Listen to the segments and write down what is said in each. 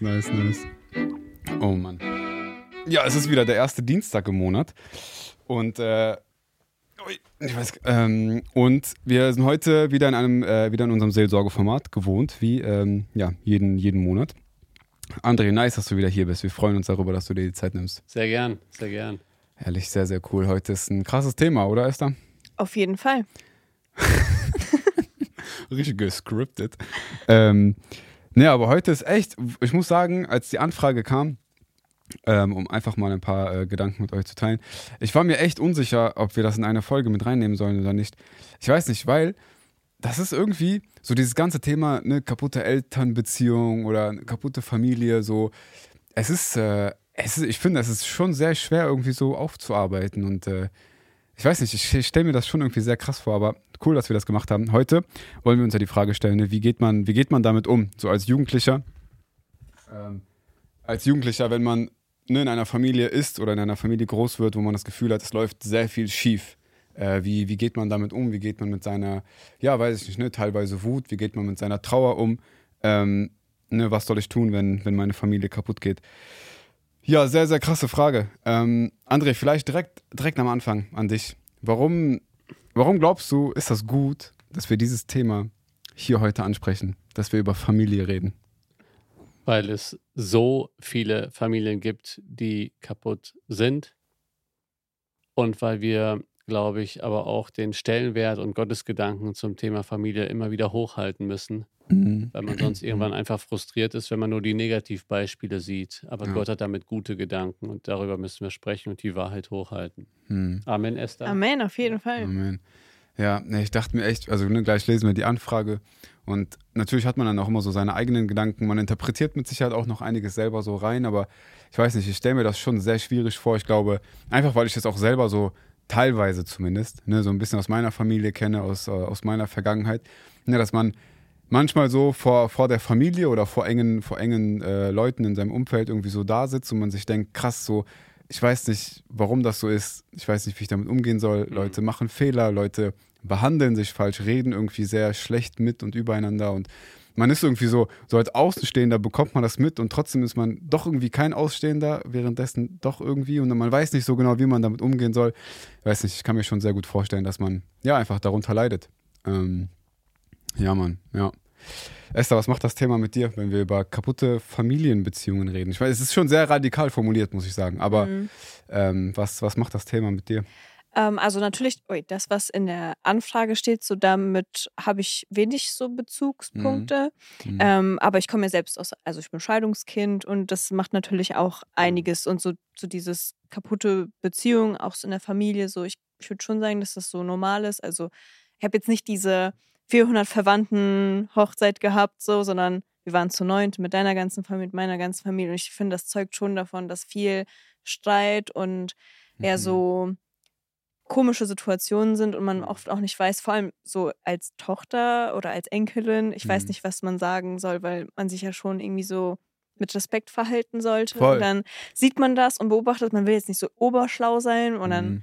Nice, nice, nice. Oh Mann. Ja, es ist wieder der erste Dienstag im Monat. Und, äh, ich weiß, ähm, und wir sind heute wieder in einem, äh, wieder in unserem Seelsorgeformat gewohnt, wie ähm, ja, jeden, jeden Monat. André, nice, dass du wieder hier bist. Wir freuen uns darüber, dass du dir die Zeit nimmst. Sehr gern, sehr gern. Ehrlich, sehr, sehr cool. Heute ist ein krasses Thema, oder Esther? Auf jeden Fall. Richtig gescriptet. Ähm, ne, aber heute ist echt, ich muss sagen, als die Anfrage kam, ähm, um einfach mal ein paar äh, Gedanken mit euch zu teilen, ich war mir echt unsicher, ob wir das in eine Folge mit reinnehmen sollen oder nicht. Ich weiß nicht, weil das ist irgendwie so dieses ganze Thema, ne, kaputte Elternbeziehung oder eine kaputte Familie, so, es ist, äh, es ist, ich finde, es ist schon sehr schwer irgendwie so aufzuarbeiten und äh, ich weiß nicht, ich, ich stelle mir das schon irgendwie sehr krass vor, aber cool, dass wir das gemacht haben. Heute wollen wir uns ja die Frage stellen, ne, wie geht man, wie geht man damit um, so als Jugendlicher? Ähm, als Jugendlicher, wenn man ne, in einer Familie ist oder in einer Familie groß wird, wo man das Gefühl hat, es läuft sehr viel schief. Äh, wie, wie geht man damit um? Wie geht man mit seiner, ja, weiß ich nicht, ne, teilweise Wut, wie geht man mit seiner Trauer um? Ähm, ne, was soll ich tun, wenn, wenn meine Familie kaputt geht? Ja, sehr, sehr krasse Frage. Ähm, André, vielleicht direkt, direkt am Anfang an dich. Warum, warum glaubst du, ist das gut, dass wir dieses Thema hier heute ansprechen, dass wir über Familie reden? Weil es so viele Familien gibt, die kaputt sind und weil wir glaube ich, aber auch den Stellenwert und Gottesgedanken zum Thema Familie immer wieder hochhalten müssen, mhm. weil man sonst irgendwann einfach frustriert ist, wenn man nur die Negativbeispiele sieht. Aber ja. Gott hat damit gute Gedanken und darüber müssen wir sprechen und die Wahrheit hochhalten. Mhm. Amen, Esther. Amen, auf jeden Fall. Amen. Ja, ich dachte mir echt, also ne, gleich lesen wir die Anfrage und natürlich hat man dann auch immer so seine eigenen Gedanken. Man interpretiert mit Sicherheit auch noch einiges selber so rein, aber ich weiß nicht, ich stelle mir das schon sehr schwierig vor. Ich glaube, einfach weil ich das auch selber so teilweise zumindest, ne, so ein bisschen aus meiner Familie kenne, aus, äh, aus meiner Vergangenheit, ne, dass man manchmal so vor, vor der Familie oder vor engen, vor engen äh, Leuten in seinem Umfeld irgendwie so da sitzt und man sich denkt, krass, so, ich weiß nicht, warum das so ist, ich weiß nicht, wie ich damit umgehen soll. Mhm. Leute machen Fehler, Leute behandeln sich falsch, reden irgendwie sehr schlecht mit und übereinander und man ist irgendwie so, so als Außenstehender bekommt man das mit und trotzdem ist man doch irgendwie kein Ausstehender, währenddessen doch irgendwie und man weiß nicht so genau, wie man damit umgehen soll. Ich weiß nicht, ich kann mir schon sehr gut vorstellen, dass man ja einfach darunter leidet. Ähm, ja, Mann, ja. Esther, was macht das Thema mit dir, wenn wir über kaputte Familienbeziehungen reden? Ich weiß, es ist schon sehr radikal formuliert, muss ich sagen, aber mhm. ähm, was, was macht das Thema mit dir? Ähm, also natürlich, ui, das, was in der Anfrage steht, so damit habe ich wenig so Bezugspunkte. Mhm. Mhm. Ähm, aber ich komme ja selbst aus, also ich bin Scheidungskind und das macht natürlich auch einiges und so, so dieses kaputte Beziehung, auch so in der Familie, so ich, ich würde schon sagen, dass das so normal ist. Also ich habe jetzt nicht diese 400 Verwandten Hochzeit gehabt, so, sondern wir waren zu neunt mit deiner ganzen Familie, mit meiner ganzen Familie und ich finde, das zeugt schon davon, dass viel Streit und eher mhm. so komische Situationen sind und man mhm. oft auch nicht weiß, vor allem so als Tochter oder als Enkelin, ich mhm. weiß nicht, was man sagen soll, weil man sich ja schon irgendwie so mit Respekt verhalten sollte. Voll. Und dann sieht man das und beobachtet, man will jetzt nicht so oberschlau sein und dann mhm.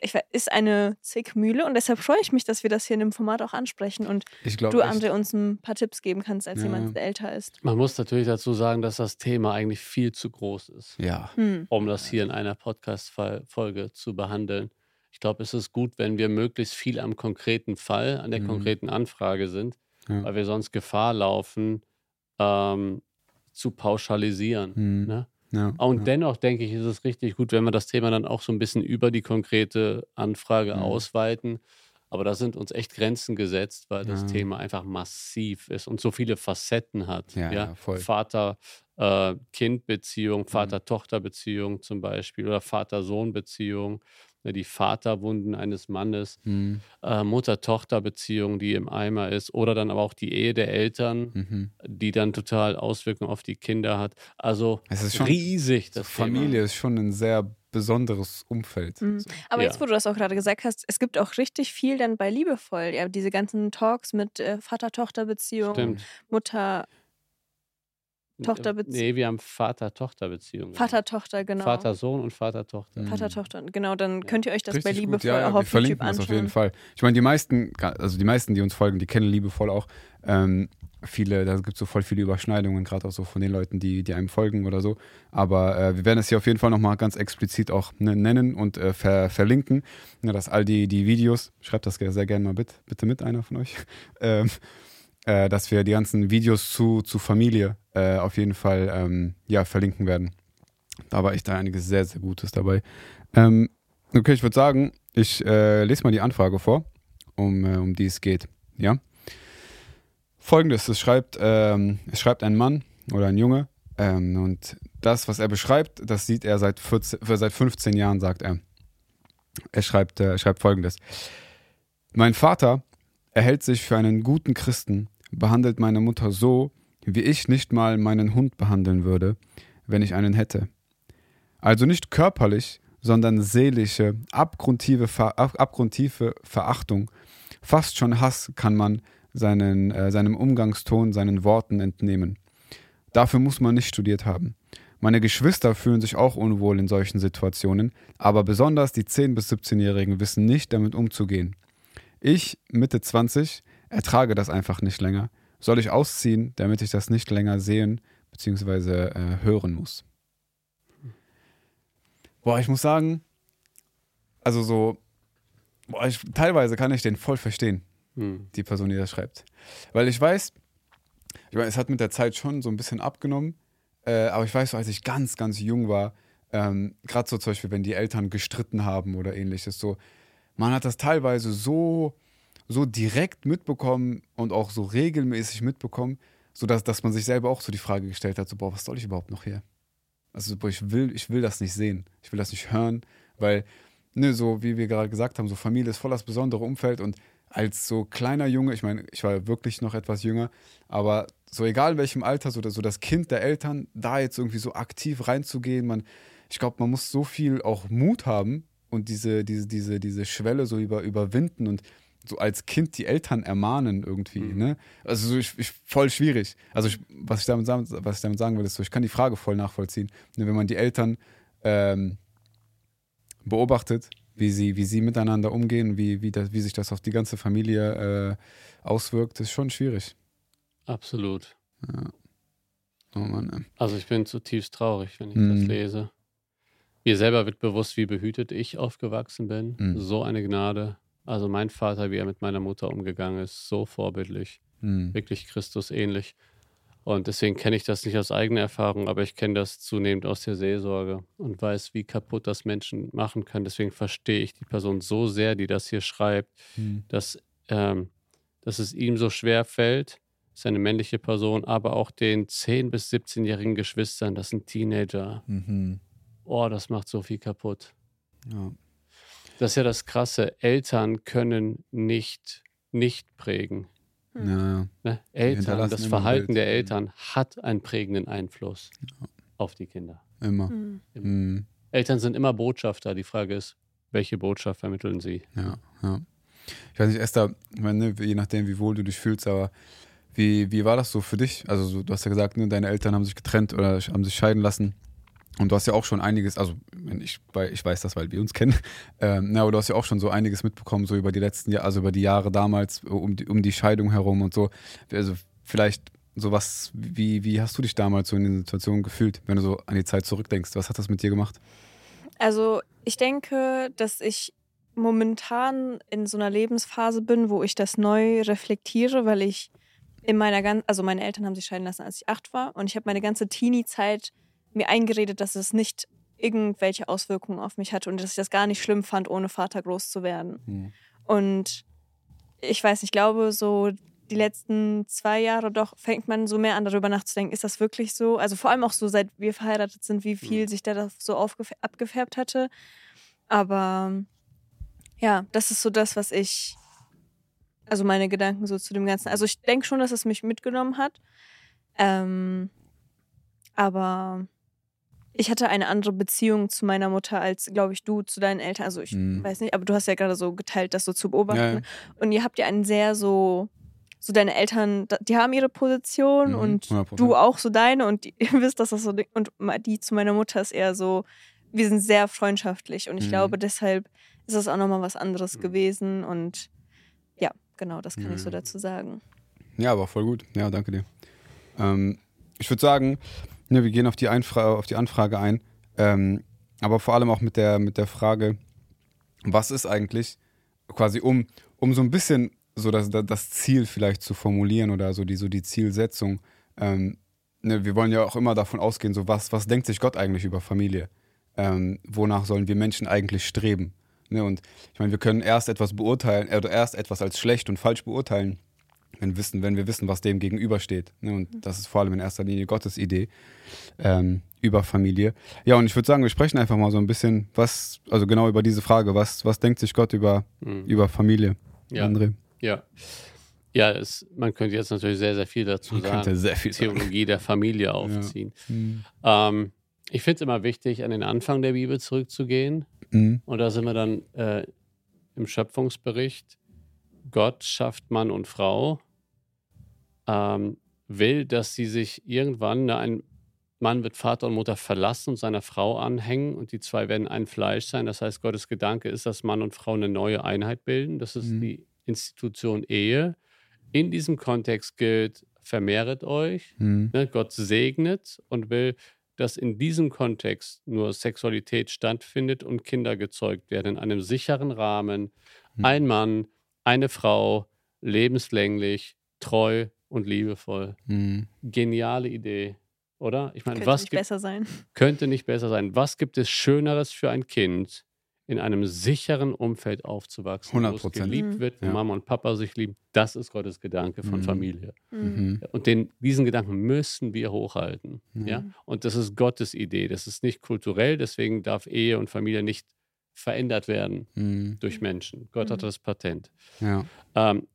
ich, ist eine Zickmühle und deshalb freue ich mich, dass wir das hier in dem Format auch ansprechen und du, André, uns ein paar Tipps geben kannst, als ja. jemand, der älter ist. Man muss natürlich dazu sagen, dass das Thema eigentlich viel zu groß ist, ja. Hm. um das hier in einer Podcast-Folge zu behandeln. Ich glaube, es ist gut, wenn wir möglichst viel am konkreten Fall, an der mhm. konkreten Anfrage sind, ja. weil wir sonst Gefahr laufen, ähm, zu pauschalisieren. Mhm. Ne? Ja, und ja. dennoch denke ich, ist es richtig gut, wenn wir das Thema dann auch so ein bisschen über die konkrete Anfrage mhm. ausweiten. Aber da sind uns echt Grenzen gesetzt, weil das Thema einfach massiv ist und so viele Facetten hat. Ja, Vater-Kind-Beziehung, äh, Vater-Tochter-Beziehung zum Beispiel oder Vater-Sohn-Beziehung die Vaterwunden eines Mannes, mhm. äh, Mutter-Tochter-Beziehung, die im Eimer ist, oder dann aber auch die Ehe der Eltern, mhm. die dann total Auswirkungen auf die Kinder hat. Also es ist schon, riesig. Das Familie Thema. ist schon ein sehr besonderes Umfeld. Mhm. Aber ja. jetzt, wo du das auch gerade gesagt hast, es gibt auch richtig viel dann bei Liebevoll. Ja, diese ganzen Talks mit äh, Vater-Tochter-Beziehung, Mutter Tochterbeziehung. Nee, wir haben Vater-Tochter-Beziehung. Vater-Tochter, genau. Vater-Sohn und Vater-Tochter. Mhm. Vater-Tochter, genau. Dann könnt ihr euch das Richtig bei Liebevoll ja, auch wir auf verlinken YouTube das anschauen. auf jeden Fall. Ich meine, die meisten, also die meisten, die uns folgen, die kennen Liebevoll auch. Ähm, viele, da gibt es so voll viele Überschneidungen, gerade auch so von den Leuten, die, die einem folgen oder so. Aber äh, wir werden es hier auf jeden Fall nochmal ganz explizit auch ne, nennen und äh, ver verlinken, ja, dass all die, die Videos, schreibt das sehr gerne mal bitte, bitte mit, einer von euch, ähm, äh, dass wir die ganzen Videos zu, zu Familie äh, auf jeden Fall ähm, ja, verlinken werden. Da war echt da einiges sehr, sehr Gutes dabei. Ähm, okay, ich würde sagen, ich äh, lese mal die Anfrage vor, um, äh, um die es geht. Ja. Folgendes: Es schreibt, ähm, es schreibt ein Mann oder ein Junge ähm, und das, was er beschreibt, das sieht er seit, 14, äh, seit 15 Jahren, sagt er. Er schreibt, äh, schreibt Folgendes: Mein Vater erhält sich für einen guten Christen, behandelt meine Mutter so, wie ich nicht mal meinen Hund behandeln würde, wenn ich einen hätte. Also nicht körperlich, sondern seelische, abgrundtiefe, Ver abgrundtiefe Verachtung, fast schon Hass kann man seinen, äh, seinem Umgangston, seinen Worten entnehmen. Dafür muss man nicht studiert haben. Meine Geschwister fühlen sich auch unwohl in solchen Situationen, aber besonders die 10- bis 17-Jährigen wissen nicht damit umzugehen. Ich, Mitte 20, ertrage das einfach nicht länger. Soll ich ausziehen, damit ich das nicht länger sehen bzw. Äh, hören muss? Boah, ich muss sagen, also so, boah, ich, teilweise kann ich den voll verstehen, Hm. die Person, die das schreibt. Weil ich weiß, ich meine, es hat mit der Zeit schon so ein bisschen abgenommen, äh, aber ich weiß, so, als ich ganz, ganz jung war, ähm, gerade so zum Beispiel, wenn die Eltern gestritten haben oder ähnliches, so, man hat das teilweise so, so direkt mitbekommen und auch so regelmäßig mitbekommen, sodass dass man sich selber auch so die Frage gestellt hat, so, boah, was soll ich überhaupt noch hier? Also, boah, ich will, ich will das nicht sehen, ich will das nicht hören, weil, ne, so wie wir gerade gesagt haben, so Familie ist voll das besondere Umfeld und als so kleiner Junge, ich meine, ich war wirklich noch etwas jünger, aber so egal in welchem Alter, so, so das Kind der Eltern, da jetzt irgendwie so aktiv reinzugehen, man, ich glaube, man muss so viel auch Mut haben und diese, diese, diese, diese Schwelle so über, überwinden und so als Kind die Eltern ermahnen irgendwie, Mhm. ne? Also so ich, ich, voll schwierig. Also ich, was, ich damit, sagen- was ich damit sagen will, ist so, ich kann die Frage voll nachvollziehen. Ne, wenn man die Eltern ähm, beobachtet, wie sie, wie sie miteinander umgehen, wie, wie, das, wie sich das auf die ganze Familie äh, auswirkt, ist schon schwierig. Absolut. Ja. Oh Mann, ey. Also ich bin zutiefst traurig, wenn ich Mhm. das lese. Mir selber wird bewusst, wie behütet ich aufgewachsen bin. Mhm. So eine Gnade. Also mein Vater, wie er mit meiner Mutter umgegangen ist, so vorbildlich. Hm. Wirklich Christus ähnlich. Und deswegen kenne ich das nicht aus eigener Erfahrung, aber ich kenne das zunehmend aus der Seelsorge und weiß, wie kaputt das Menschen machen kann. Deswegen verstehe ich die Person so sehr, die das hier schreibt, Hm. dass, ähm, dass es ihm so schwer fällt, ist eine männliche Person, aber auch den 10- bis 17-jährigen Geschwistern, das sind Teenager. Mhm. Oh, das macht so viel kaputt. Ja. Das ist ja das Krasse. Eltern können nicht, nicht prägen. Ja, ja. Ne? Eltern, das Verhalten der Eltern hat einen prägenden Einfluss auf die Kinder. Immer. Hm. Mhm. Eltern sind immer Botschafter. Die Frage ist, welche Botschaft vermitteln sie? Ja, ja. Ich weiß nicht, Esther, ich meine, ne, je nachdem, wie wohl du dich fühlst, aber wie, wie war das so für dich? Also, so, du hast ja gesagt, ne, deine Eltern haben sich getrennt oder haben sich scheiden lassen. Und du hast ja auch schon einiges, also ich, ich weiß das, weil wir uns kennen, ähm, na, aber du hast ja auch schon so einiges mitbekommen, so über die letzten Jahre, also über die Jahre damals, um die, um die Scheidung herum und so. Also vielleicht sowas, wie, wie hast du dich damals so in den Situationen gefühlt, wenn du so an die Zeit zurückdenkst? Was hat das mit dir gemacht? Also ich denke, dass ich momentan in so einer Lebensphase bin, wo ich das neu reflektiere, weil ich in meiner ganzen, also meine Eltern haben sich scheiden lassen, als ich acht war und ich habe meine ganze Teenie-Zeit mir eingeredet, dass es nicht irgendwelche Auswirkungen auf mich hatte und dass ich das gar nicht schlimm fand, ohne Vater groß zu werden. Hm. Und ich weiß, ich glaube, so die letzten zwei Jahre doch fängt man so mehr an, darüber nachzudenken, ist das wirklich so? Also vor allem auch so, seit wir verheiratet sind, wie viel sich da das so abgefärbt hatte. Aber ja, das ist so das, was ich, also meine Gedanken so zu dem Ganzen. Also ich denke schon, dass es mich mitgenommen hat. Ähm, aber ich hatte eine andere Beziehung zu meiner Mutter als, glaube ich, du zu deinen Eltern. Also ich Mhm. weiß nicht, aber du hast ja gerade so geteilt, das so zu beobachten. Ja, ja. Und ihr habt ja einen sehr so so deine Eltern, die haben ihre Position mhm, und 100%. du auch so deine und die, ihr wisst, dass das so und die zu meiner Mutter ist eher so, wir sind sehr freundschaftlich und ich mhm. glaube, deshalb ist das auch nochmal was anderes mhm. gewesen und ja, genau, das kann ich so mhm. dazu sagen. Ja, aber voll gut. Ja, danke dir. Ähm, ich würde sagen, ja, wir gehen auf die, Einfra auf die Anfrage ein, ähm, aber vor allem auch mit der, mit der Frage, was ist eigentlich quasi, um, um so ein bisschen so das, das Ziel vielleicht zu formulieren oder so die, so die Zielsetzung. Ähm, ne, wir wollen ja auch immer davon ausgehen, so was, was denkt sich Gott eigentlich über Familie? Ähm, wonach sollen wir Menschen eigentlich streben? Ne, und ich meine, wir können erst etwas beurteilen, oder erst etwas als schlecht und falsch beurteilen, wenn, wissen, wenn wir wissen, was dem gegenübersteht. Ne, und das ist vor allem in erster Linie Gottes Idee ähm, über Familie. Ja, und ich würde sagen, wir sprechen einfach mal so ein bisschen, was, also genau über diese Frage, was, was denkt sich Gott über, mhm. über Familie? Ja. André. Ja. Ja, es, man könnte jetzt natürlich sehr, sehr viel dazu man sagen. Sehr viel Theologie sagen. der Familie aufziehen. Ja. Mhm. Ähm, ich finde es immer wichtig, an den Anfang der Bibel zurückzugehen. Mhm. Und da sind wir dann äh, im Schöpfungsbericht. Gott schafft Mann und Frau, ähm, will, dass sie sich irgendwann, ne, ein Mann wird Vater und Mutter verlassen und seiner Frau anhängen und die zwei werden ein Fleisch sein. Das heißt, Gottes Gedanke ist, dass Mann und Frau eine neue Einheit bilden. Das ist mhm. die Institution Ehe. In diesem Kontext gilt, vermehret euch. Mhm. Ne, Gott segnet und will, dass in diesem Kontext nur Sexualität stattfindet und Kinder gezeugt werden, in einem sicheren Rahmen. Mhm. Ein Mann, eine Frau, lebenslänglich, treu und liebevoll. Mhm. Geniale Idee, oder? Ich meine, was nicht besser sein. Könnte nicht besser sein. Was gibt es Schöneres für ein Kind, in einem sicheren Umfeld aufzuwachsen, 100%. wo es geliebt mhm. wird, wo ja. Mama und Papa sich lieben. Das ist Gottes Gedanke von mhm. Familie. Mhm. Und den, diesen Gedanken müssen wir hochhalten. Ja? Und das ist Gottes Idee. Das ist nicht kulturell, deswegen darf Ehe und Familie nicht verändert werden mhm. durch Menschen. Gott hat mhm. das Patent. Ja. Ähm,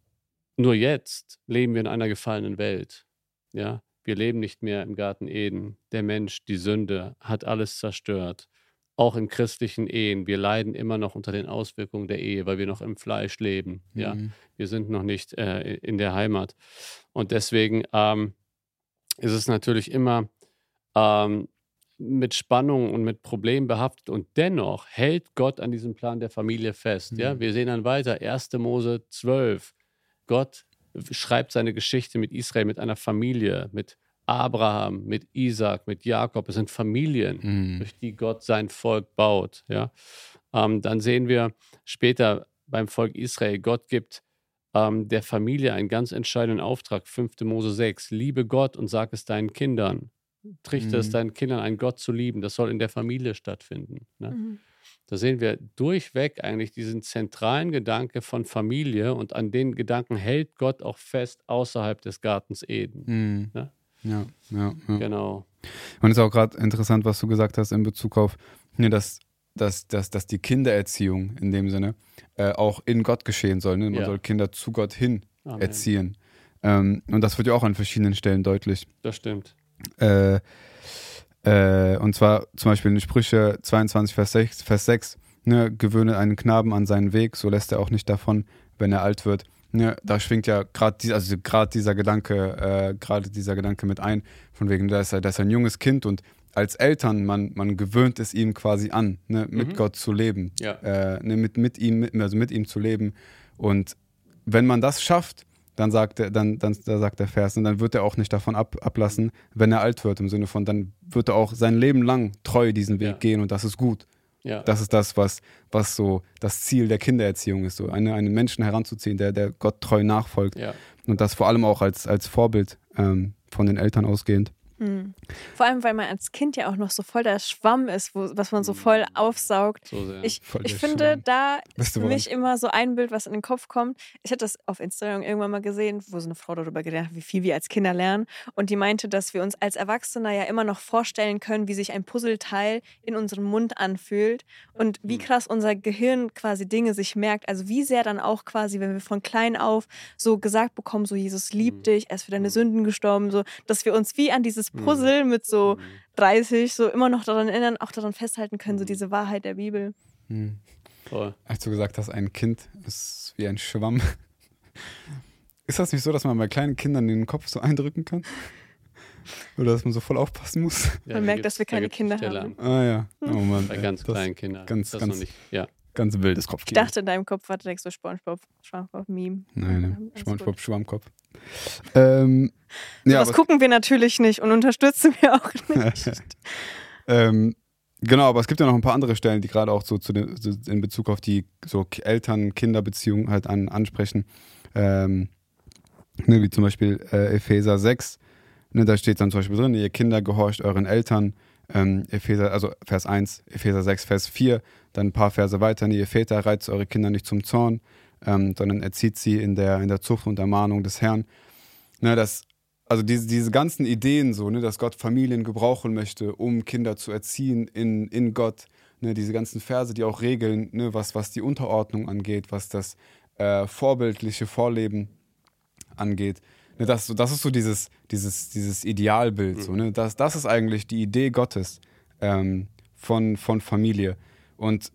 nur jetzt leben wir in einer gefallenen Welt. Ja? Wir leben nicht mehr im Garten Eden. Der Mensch, die Sünde, hat alles zerstört auch in christlichen Ehen, wir leiden immer noch unter den Auswirkungen der Ehe, weil wir noch im Fleisch leben. Mhm. Ja, wir sind noch nicht äh, in der Heimat. Und deswegen ähm, ist es natürlich immer ähm, mit Spannung und mit Problemen behaftet. Und dennoch hält Gott an diesem Plan der Familie fest. Mhm. Ja, wir sehen dann weiter, 1. Mose 12. Gott schreibt seine Geschichte mit Israel, mit einer Familie, mit Abraham, mit Isaac, mit Jakob. Es sind Familien, mhm. durch die Gott sein Volk baut. Ja? Ähm, dann sehen wir später beim Volk Israel, Gott gibt ähm, der Familie einen ganz entscheidenden Auftrag. 5. Mose 6. Liebe Gott und sag es deinen Kindern. Trichte mhm. es deinen Kindern einen Gott zu lieben. Das soll in der Familie stattfinden. Ne? Mhm. Da sehen wir durchweg eigentlich diesen zentralen Gedanke von Familie und an den Gedanken hält Gott auch fest außerhalb des Gartens Eden. Mhm. Ne? Ja, ja, ja. Genau. Und es ist auch gerade interessant, was du gesagt hast in Bezug auf, ne, dass, dass, dass, dass die Kindererziehung in dem Sinne äh, auch in Gott geschehen soll. Ne? Man ja. soll Kinder zu Gott hin Amen. erziehen. Ähm, und das wird ja auch an verschiedenen Stellen deutlich. Das stimmt. Äh, äh, und zwar zum Beispiel in Sprüche 22, Vers 6, Vers 6 ne, gewöhne einen Knaben an seinen Weg, so lässt er auch nicht davon, wenn er alt wird. Ja, da schwingt ja gerade die, also dieser Gedanke, äh, gerade dieser Gedanke mit ein, von wegen, da ist, er, da ist ein junges Kind und als Eltern, man, man gewöhnt es ihm quasi an, ne, mit mhm. Gott zu leben, ja. äh, ne, mit, mit ihm, mit, also mit ihm zu leben. Und wenn man das schafft, dann sagt er, dann, dann da sagt der Vers, und dann wird er auch nicht davon ab, ablassen, wenn er alt wird, im Sinne von, dann wird er auch sein Leben lang treu diesen Weg ja. gehen und das ist gut. Ja. Das ist das, was, was so das Ziel der Kindererziehung ist, so eine, einen Menschen heranzuziehen, der, der Gott treu nachfolgt. Ja. Und das vor allem auch als, als Vorbild ähm, von den Eltern ausgehend. Mhm. Vor allem, weil man als Kind ja auch noch so voll der Schwamm ist, wo, was man so voll hm. aufsaugt. So ich, ich finde, Schwamm. da ist für mich immer so ein Bild, was in den Kopf kommt. Ich hatte das auf Instagram irgendwann mal gesehen, wo so eine Frau darüber geredet hat, wie viel wir als Kinder lernen. Und die meinte, dass wir uns als Erwachsene ja immer noch vorstellen können, wie sich ein Puzzleteil in unserem Mund anfühlt und wie hm. krass unser Gehirn quasi Dinge sich merkt. Also wie sehr dann auch quasi, wenn wir von klein auf so gesagt bekommen, so Jesus liebt hm. dich, er ist für deine Sünden gestorben, so, dass wir uns wie an dieses Mhm. Puzzle mit so 30 mhm. so immer noch daran erinnern, auch daran festhalten können, so mhm. diese Wahrheit der Bibel. Mhm. Als du gesagt hast, ein Kind ist wie ein Schwamm. ist das nicht so, dass man bei kleinen Kindern den Kopf so eindrücken kann? Oder dass man so voll aufpassen muss? Ja, man merkt, dass wir keine Kinder haben. Ah ja. Oh Mann. Bei ganz kleinen Kindern. Ganz, ganz, nicht, ja. Ganz wildes Kopfkino. Ich dachte, in deinem Kopf war direkt so Spongebob, Schwammkopf-Meme. Nein, nein. Spongebob, Schwammkopf. Ähm, ja, was gucken wir natürlich nicht und unterstützen wir auch nicht. ähm, genau, aber es gibt ja noch ein paar andere Stellen, die gerade auch so, zu den, so in Bezug auf die so Eltern-Kinder-Beziehungen halt an, ansprechen. Ähm, ne, wie zum Beispiel äh, Epheser 6. Ne, da steht dann zum Beispiel drin, ihr Kinder gehorcht euren Eltern. Ähm, Epheser, also Vers 1, Epheser 6, Vers 4, dann ein paar Verse weiter, ihr Väter reizt eure Kinder nicht zum Zorn, ähm, sondern erzieht sie in der, in der Zucht und Ermahnung des Herrn. Ne, das, also diese, diese ganzen Ideen so, ne, dass Gott Familien gebrauchen möchte, um Kinder zu erziehen in, in Gott. Ne, diese ganzen Verse, die auch regeln, ne, was, was die Unterordnung angeht, was das äh, vorbildliche Vorleben angeht. Ne, das, das ist so dieses, dieses, dieses Idealbild. So, ne? das, das ist eigentlich die Idee Gottes ähm, von, von Familie. Und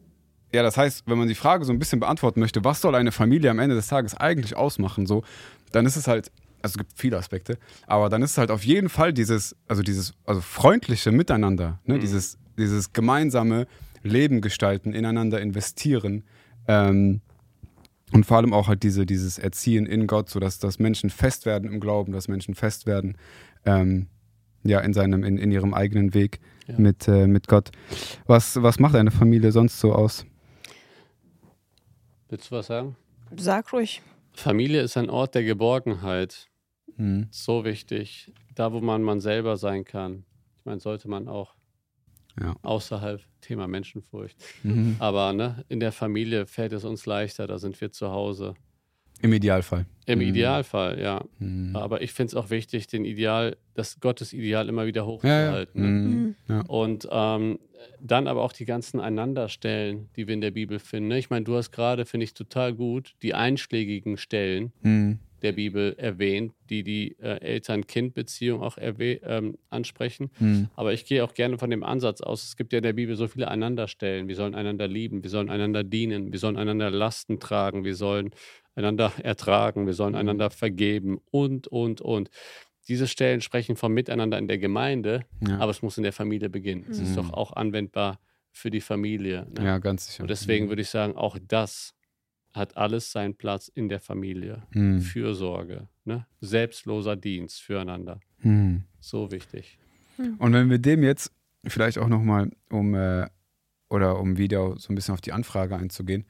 ja, das heißt, wenn man die Frage so ein bisschen beantworten möchte, was soll eine Familie am Ende des Tages eigentlich ausmachen, so, dann ist es halt, also es gibt viele Aspekte, aber dann ist es halt auf jeden Fall dieses, also dieses, also freundliche Miteinander, ne? Mhm. dieses, dieses gemeinsame Leben gestalten, ineinander investieren. Ähm, und vor allem auch halt diese, dieses Erziehen in Gott, sodass dass Menschen fest werden im Glauben, dass Menschen fest werden ähm, ja, in, seinem, in, in ihrem eigenen Weg ja. mit, äh, mit Gott. Was, was macht eine Familie sonst so aus? Willst du was sagen? Sag ruhig. Familie ist ein Ort der Geborgenheit. Mhm. So wichtig. Da, wo man man selber sein kann. Ich meine, sollte man auch ja. außerhalb Thema Menschenfurcht. Mhm. Aber ne, in der Familie fällt es uns leichter, da sind wir zu Hause. Im Idealfall. Im mhm. Idealfall, ja. Mhm. Aber ich finde es auch wichtig, den Ideal, das Gottes Ideal immer wieder hochzuhalten. Ja, ja. Ne? Mhm. mhm. ja. Und ähm, dann aber auch die ganzen Einanderstellen, die wir in der Bibel finden. Ne? Ich meine, du hast gerade, finde ich total gut, die einschlägigen Stellen. Mhm der Bibel erwähnt, die die äh, Eltern-Kind-Beziehung auch ähm, ansprechen. Mhm. Aber ich gehe auch gerne von dem Ansatz aus, es gibt ja in der Bibel so viele Einanderstellen. Wir sollen einander lieben, wir sollen einander dienen, wir sollen einander Lasten tragen, wir sollen einander ertragen, wir sollen mhm. einander vergeben und, und, und. Diese Stellen sprechen vom Miteinander in der Gemeinde, ja. aber es muss in der Familie beginnen. Es mhm. ist doch auch anwendbar für die Familie. Ne? Ja, ganz sicher. Und deswegen mhm. würde ich sagen, auch das hat alles seinen Platz in der Familie. Hm. Fürsorge, ne? selbstloser Dienst füreinander. Hm. So wichtig. Hm. Und wenn wir dem jetzt vielleicht auch nochmal um äh, oder um wieder so ein bisschen auf die Anfrage einzugehen.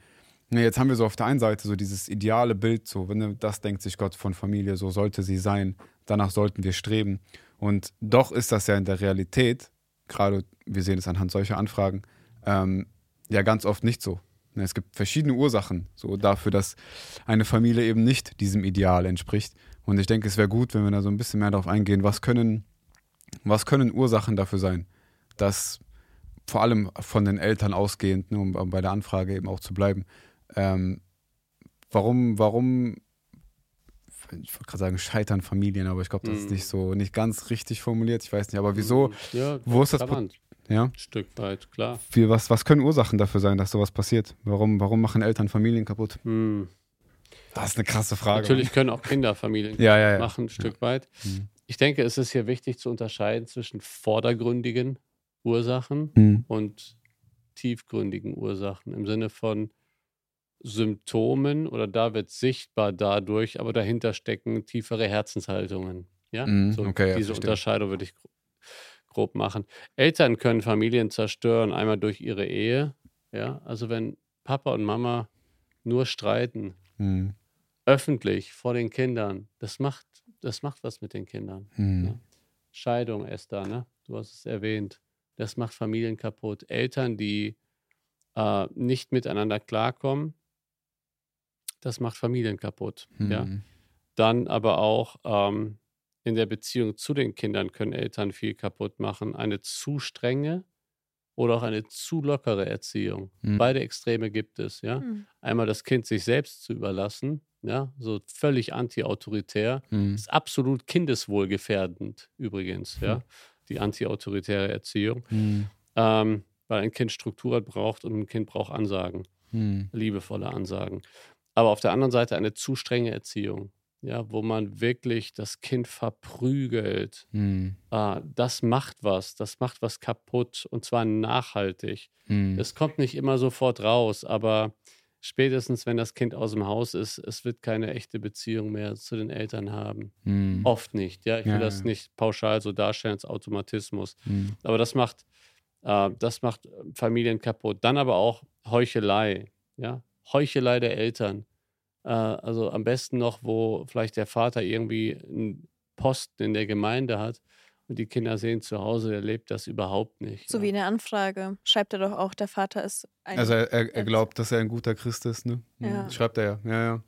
Ne, jetzt haben wir so auf der einen Seite so dieses ideale Bild, so, wenn das denkt sich Gott von Familie, so sollte sie sein, danach sollten wir streben. Und doch ist das ja in der Realität, gerade wir sehen es anhand solcher Anfragen, ähm, ja ganz oft nicht so. Ne, es gibt verschiedene Ursachen so dafür, dass eine Familie eben nicht diesem Ideal entspricht. Und ich denke, es wäre gut, wenn wir da so ein bisschen mehr darauf eingehen, was können, was können Ursachen dafür sein, dass vor allem von den Eltern ausgehend, ne, um bei der Anfrage eben auch zu bleiben, ähm, warum, warum, ich wollte gerade sagen, scheitern Familien, aber ich glaube, das ist mhm. nicht so, nicht ganz richtig formuliert, ich weiß nicht, aber wieso, ja, wo ist das, ja. Ein Stück weit, klar. Wie, was, was können Ursachen dafür sein, dass sowas passiert? Warum, warum machen Eltern Familien kaputt? Hm. Das ist eine krasse Frage. Natürlich können auch Kinder Familien ja, ja, ja. machen, ein Stück weit. Mhm. Ich denke, es ist hier wichtig zu unterscheiden zwischen vordergründigen Ursachen mhm. und tiefgründigen Ursachen im Sinne von Symptomen oder da wird sichtbar dadurch, aber dahinter stecken tiefere Herzenshaltungen. Ja, mhm. so okay, diese Unterscheidung würde ich grob machen. Eltern können Familien zerstören, einmal durch ihre Ehe. Ja, also wenn Papa und Mama nur streiten, mhm. öffentlich vor den Kindern, das macht, das macht was mit den Kindern. Mhm. Ja. Scheidung, Esther, ne? du hast es erwähnt. Das macht Familien kaputt. Eltern, die äh, nicht miteinander klarkommen, das macht Familien kaputt. Mhm. Ja. Dann aber auch ähm, in der Beziehung zu den Kindern können Eltern viel kaputt machen. Eine zu strenge oder auch eine zu lockere Erziehung. Mhm. Beide Extreme gibt es, ja. Mhm. Einmal das Kind sich selbst zu überlassen, ja, so völlig anti-autoritär, mhm. ist absolut kindeswohlgefährdend übrigens, ja, hm. die anti-autoritäre Erziehung. Hm. Ähm, weil ein Kind Struktur braucht und ein Kind braucht Ansagen, hm. liebevolle Ansagen. Aber auf der anderen Seite eine zu strenge Erziehung ja, wo man wirklich das Kind verprügelt, mhm. äh, das macht was, das macht was kaputt und zwar nachhaltig. Mhm. Es kommt nicht immer sofort raus, aber spätestens, wenn das Kind aus dem Haus ist, es wird keine echte Beziehung mehr zu den Eltern haben. Mhm. Oft nicht, ja. Ich will ja, das ja. nicht pauschal so darstellen als Automatismus. Mhm. Aber das macht, äh, das macht Familien kaputt. Dann aber auch Heuchelei, ja. Heuchelei der Eltern. Äh, also am besten noch, wo vielleicht der Vater irgendwie einen Posten in der Gemeinde hat und die Kinder sehen zu Hause, der lebt das überhaupt nicht. So ja. wie eine Anfrage. Schreibt er doch auch, der Vater ist ein. Also er, er, er glaubt, dass er ein guter Christ ist, ne? Ja. Schreibt er ja. Ja, ja.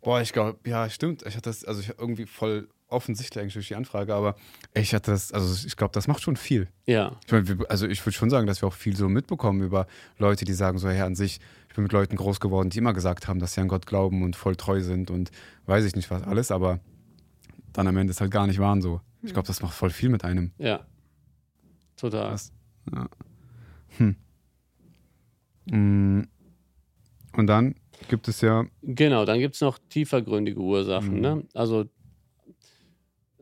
Boah, ich glaube, ja, stimmt. Ich hatte das, also ich irgendwie voll offensichtlich eigentlich durch die Anfrage, aber ich hatte das, also ich glaube, das macht schon viel. Ja. Ich mein, also ich würde schon sagen, dass wir auch viel so mitbekommen über Leute, die sagen so, ja, an sich, ich bin mit Leuten groß geworden, die immer gesagt haben, dass sie an Gott glauben und voll treu sind und weiß ich nicht was alles, aber dann am Ende ist halt gar nicht waren so. Ich glaube, das macht voll viel mit einem. Ja. Total. Ja. Hm. Mm. Und dann gibt es ja. Genau, dann gibt es noch tiefergründige Ursachen. Mhm. Ne? Also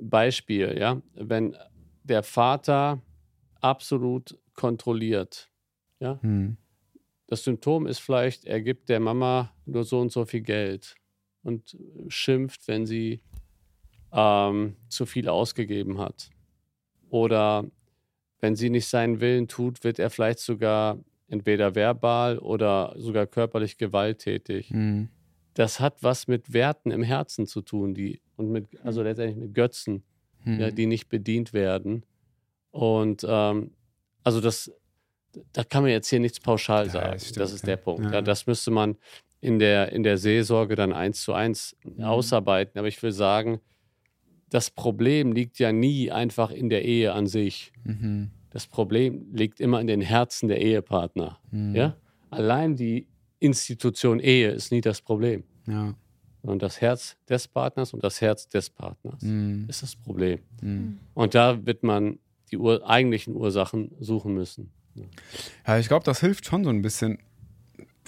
Beispiel, ja, wenn der Vater absolut kontrolliert, ja, mhm. das Symptom ist vielleicht, er gibt der Mama nur so und so viel Geld und schimpft, wenn sie ähm, zu viel ausgegeben hat. Oder wenn sie nicht seinen Willen tut, wird er vielleicht sogar entweder verbal oder sogar körperlich gewalttätig. Mhm. Das hat was mit Werten im Herzen zu tun, die und mit, also letztendlich mit Götzen, mhm. ja, die nicht bedient werden. Und ähm, also das, da kann man jetzt hier nichts pauschal ja, sagen. Das, das ist der Punkt. Ja. ja. das müsste man in der, in der Seelsorge dann eins zu eins mhm. ausarbeiten. Aber ich will sagen, das Problem liegt ja nie einfach in der Ehe an sich. Mhm. Das Problem liegt immer in den Herzen der Ehepartner. Mhm. Ja? Allein die Institution Ehe ist nie das Problem. Ja. Und das Herz des Partners und das Herz des Partners mhm. ist das Problem. Mhm. Und da wird man die Ur eigentlichen Ursachen suchen müssen. Ja, ich glaube, das hilft schon so ein bisschen.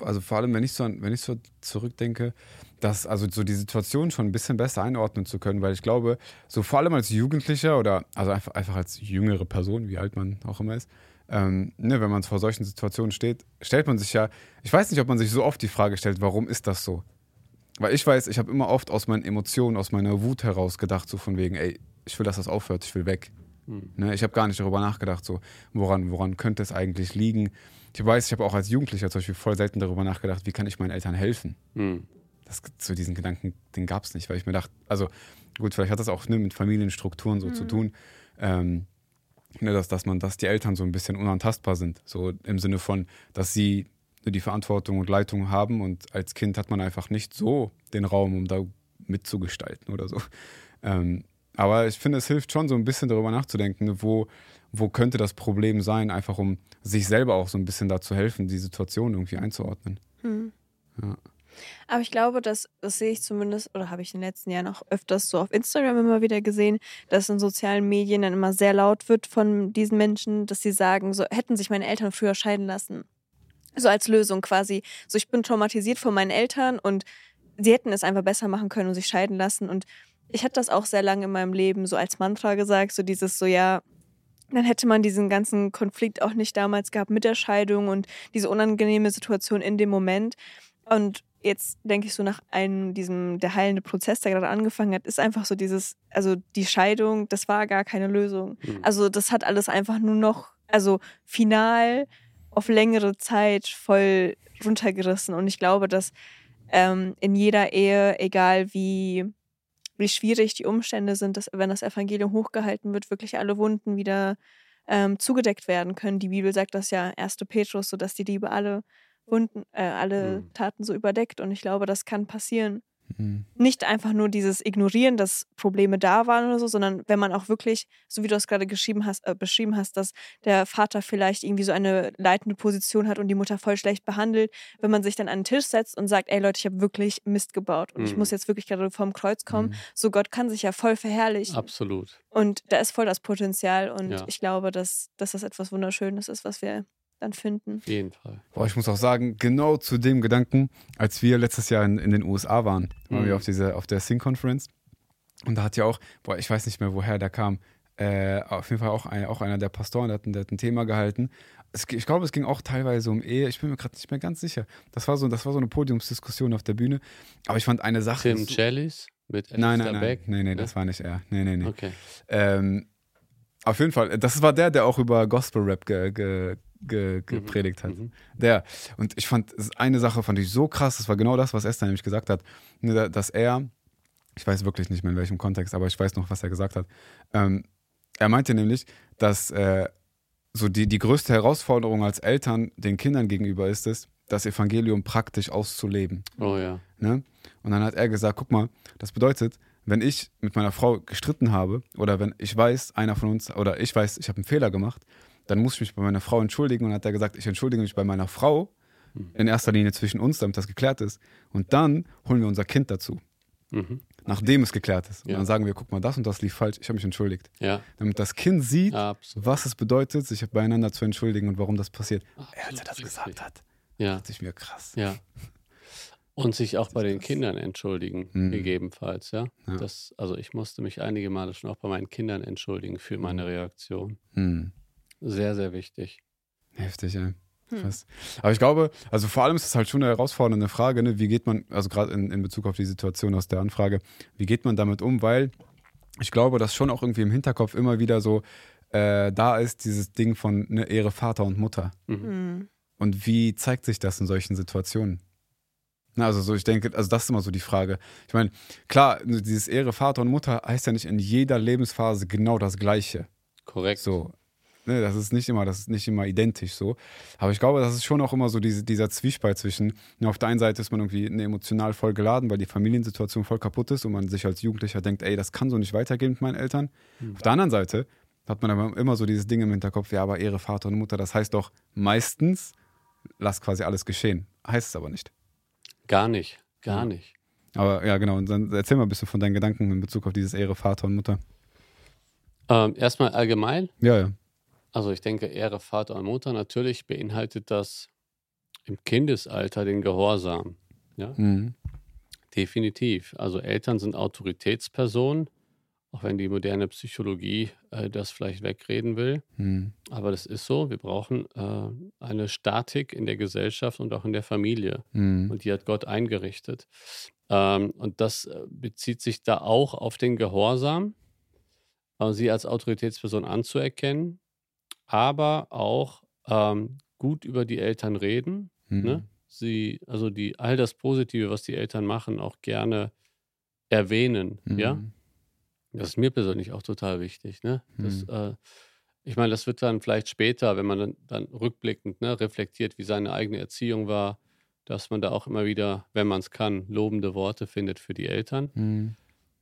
Also vor allem, wenn ich so, wenn ich so zurückdenke, das, also so die Situation schon ein bisschen besser einordnen zu können, weil ich glaube, so vor allem als Jugendlicher oder also einfach, einfach als jüngere Person, wie alt man auch immer ist, ähm, ne, wenn man vor solchen Situationen steht, stellt man sich ja, ich weiß nicht, ob man sich so oft die Frage stellt, warum ist das so? Weil ich weiß, ich habe immer oft aus meinen Emotionen, aus meiner Wut heraus gedacht, so von wegen, ey, ich will, dass das aufhört, ich will weg. Hm. Ne, ich habe gar nicht darüber nachgedacht, so, woran, woran könnte es eigentlich liegen? Ich weiß, ich habe auch als Jugendlicher zum Beispiel voll selten darüber nachgedacht, wie kann ich meinen Eltern helfen? Hm das, zu diesen Gedanken, den gab es nicht, weil ich mir dachte, also gut, vielleicht hat das auch ne, mit Familienstrukturen so mhm. zu tun, ähm, ne, dass, dass man, dass die Eltern so ein bisschen unantastbar sind, so im Sinne von, dass sie ne, die Verantwortung und Leitung haben und als Kind hat man einfach nicht so den Raum, um da mitzugestalten oder so. Ähm, aber ich finde, es hilft schon so ein bisschen darüber nachzudenken, ne, wo, wo könnte das Problem sein, einfach um sich selber auch so ein bisschen da zu helfen, die Situation irgendwie einzuordnen. Mhm. Ja. Aber ich glaube, dass, das sehe ich zumindest, oder habe ich in den letzten Jahren auch öfters so auf Instagram immer wieder gesehen, dass in sozialen Medien dann immer sehr laut wird von diesen Menschen, dass sie sagen, so hätten sich meine Eltern früher scheiden lassen. So als Lösung quasi. So, ich bin traumatisiert von meinen Eltern und sie hätten es einfach besser machen können und sich scheiden lassen. Und ich hatte das auch sehr lange in meinem Leben so als Mantra gesagt, so dieses so, ja, dann hätte man diesen ganzen Konflikt auch nicht damals gehabt mit der Scheidung und diese unangenehme Situation in dem Moment. Und jetzt denke ich so nach einem, diesem, der heilende Prozess, der gerade angefangen hat, ist einfach so dieses, also die Scheidung, das war gar keine Lösung. Mhm. Also das hat alles einfach nur noch, also final auf längere Zeit voll runtergerissen. Und ich glaube, dass ähm, in jeder Ehe, egal wie, wie schwierig die Umstände sind, dass wenn das Evangelium hochgehalten wird, wirklich alle Wunden wieder ähm, zugedeckt werden können. Die Bibel sagt das ja, 1. Petrus, so dass die Liebe alle Wunden, äh, alle mhm. Taten so überdeckt. Und ich glaube, das kann passieren. Mhm. Nicht einfach nur dieses Ignorieren, dass Probleme da waren oder so, sondern wenn man auch wirklich, so wie du es gerade geschrieben hast, äh, beschrieben hast, dass der Vater vielleicht irgendwie so eine leitende Position hat und die Mutter voll schlecht behandelt, wenn man sich dann an den Tisch setzt und sagt, ey Leute, ich habe wirklich Mist gebaut und mhm. ich muss jetzt wirklich gerade vorm Kreuz kommen, mhm. so Gott kann sich ja voll verherrlichen. Absolut. Und da ist voll das Potenzial und ja. ich glaube, dass, dass das etwas Wunderschönes ist, was wir dann finden. Auf jeden Fall. Boah, ich muss auch sagen, genau zu dem Gedanken, als wir letztes Jahr in, in den USA waren, waren mhm. wir auf, diese, auf der Sing Conference. Und da hat ja auch, boah, ich weiß nicht mehr, woher der kam, äh, auf jeden Fall auch, ein, auch einer der Pastoren, der hat, der hat ein Thema gehalten. Es, ich glaube, es ging auch teilweise um Ehe. Ich bin mir gerade nicht mehr ganz sicher. Das war, so, das war so eine Podiumsdiskussion auf der Bühne. Aber ich fand eine Sache. Tim Chellis mit Alistair Nein, nein, nein. Beck? Nee, nee, das war nicht er. Nee, nee, nee. Okay. Ähm, auf jeden Fall. Das war der, der auch über Gospel-Rap ge, ge, ge, mhm. gepredigt hat. Mhm. Der. Und ich fand, eine Sache fand ich so krass. Das war genau das, was Esther nämlich gesagt hat. Ne, dass er, ich weiß wirklich nicht mehr in welchem Kontext, aber ich weiß noch, was er gesagt hat. Ähm, er meinte nämlich, dass äh, so die, die größte Herausforderung als Eltern den Kindern gegenüber ist es, das Evangelium praktisch auszuleben. Oh ja. Ne? Und dann hat er gesagt, guck mal, das bedeutet, wenn ich mit meiner Frau gestritten habe oder wenn ich weiß, einer von uns oder ich weiß, ich habe einen Fehler gemacht, dann muss ich mich bei meiner Frau entschuldigen. Und hat er gesagt, ich entschuldige mich bei meiner Frau in erster Linie zwischen uns, damit das geklärt ist. Und dann holen wir unser Kind dazu. Mhm nachdem es geklärt ist. Und ja. dann sagen wir, guck mal, das und das lief falsch, ich habe mich entschuldigt. Ja. Damit das Kind sieht, Absolut. was es bedeutet, sich beieinander zu entschuldigen und warum das passiert. Absolut als er das gesagt hat, ja. dachte ich mir krass. Ja. Und sich auch bei den Kindern entschuldigen, mhm. gegebenenfalls, ja? ja. Das, also ich musste mich einige Male schon auch bei meinen Kindern entschuldigen für meine Reaktion. Mhm. Sehr, sehr wichtig. Heftig, ja. Hm. Aber ich glaube, also vor allem ist es halt schon eine herausfordernde Frage, ne? wie geht man, also gerade in, in Bezug auf die Situation aus der Anfrage, wie geht man damit um, weil ich glaube, dass schon auch irgendwie im Hinterkopf immer wieder so äh, da ist, dieses Ding von ne, Ehre Vater und Mutter. Mhm. Hm. Und wie zeigt sich das in solchen Situationen? Na, also so, ich denke, also das ist immer so die Frage. Ich meine, klar, dieses Ehre Vater und Mutter heißt ja nicht in jeder Lebensphase genau das Gleiche. Korrekt. So, Ne, das ist nicht immer, das ist nicht immer identisch so. Aber ich glaube, das ist schon auch immer so diese, dieser Zwiespalt zwischen, ne, auf der einen Seite ist man irgendwie ne, emotional voll geladen, weil die Familiensituation voll kaputt ist und man sich als Jugendlicher denkt, ey, das kann so nicht weitergehen mit meinen Eltern. Mhm. Auf der anderen Seite hat man aber immer so dieses Ding im Hinterkopf, ja, aber Ehre Vater und Mutter, das heißt doch meistens, lass quasi alles geschehen. Heißt es aber nicht. Gar nicht, gar nicht. Aber ja, genau, und dann erzähl mal ein bisschen von deinen Gedanken in Bezug auf dieses Ehre Vater und Mutter. Ähm, erstmal allgemein. Ja, ja. Also ich denke, Ehre Vater und Mutter, natürlich beinhaltet das im Kindesalter den Gehorsam. Ja? Mhm. Definitiv. Also Eltern sind Autoritätspersonen, auch wenn die moderne Psychologie äh, das vielleicht wegreden will. Mhm. Aber das ist so. Wir brauchen äh, eine Statik in der Gesellschaft und auch in der Familie. Mhm. Und die hat Gott eingerichtet. Ähm, und das äh, bezieht sich da auch auf den Gehorsam, also sie als Autoritätsperson anzuerkennen aber auch ähm, gut über die Eltern reden. Mhm. Ne? Sie, also die, all das Positive, was die Eltern machen, auch gerne erwähnen. Mhm. Ja. Das ist mir persönlich auch total wichtig. Ne? Das, mhm. äh, ich meine, das wird dann vielleicht später, wenn man dann, dann rückblickend ne, reflektiert, wie seine eigene Erziehung war, dass man da auch immer wieder, wenn man es kann, lobende Worte findet für die Eltern. Mhm.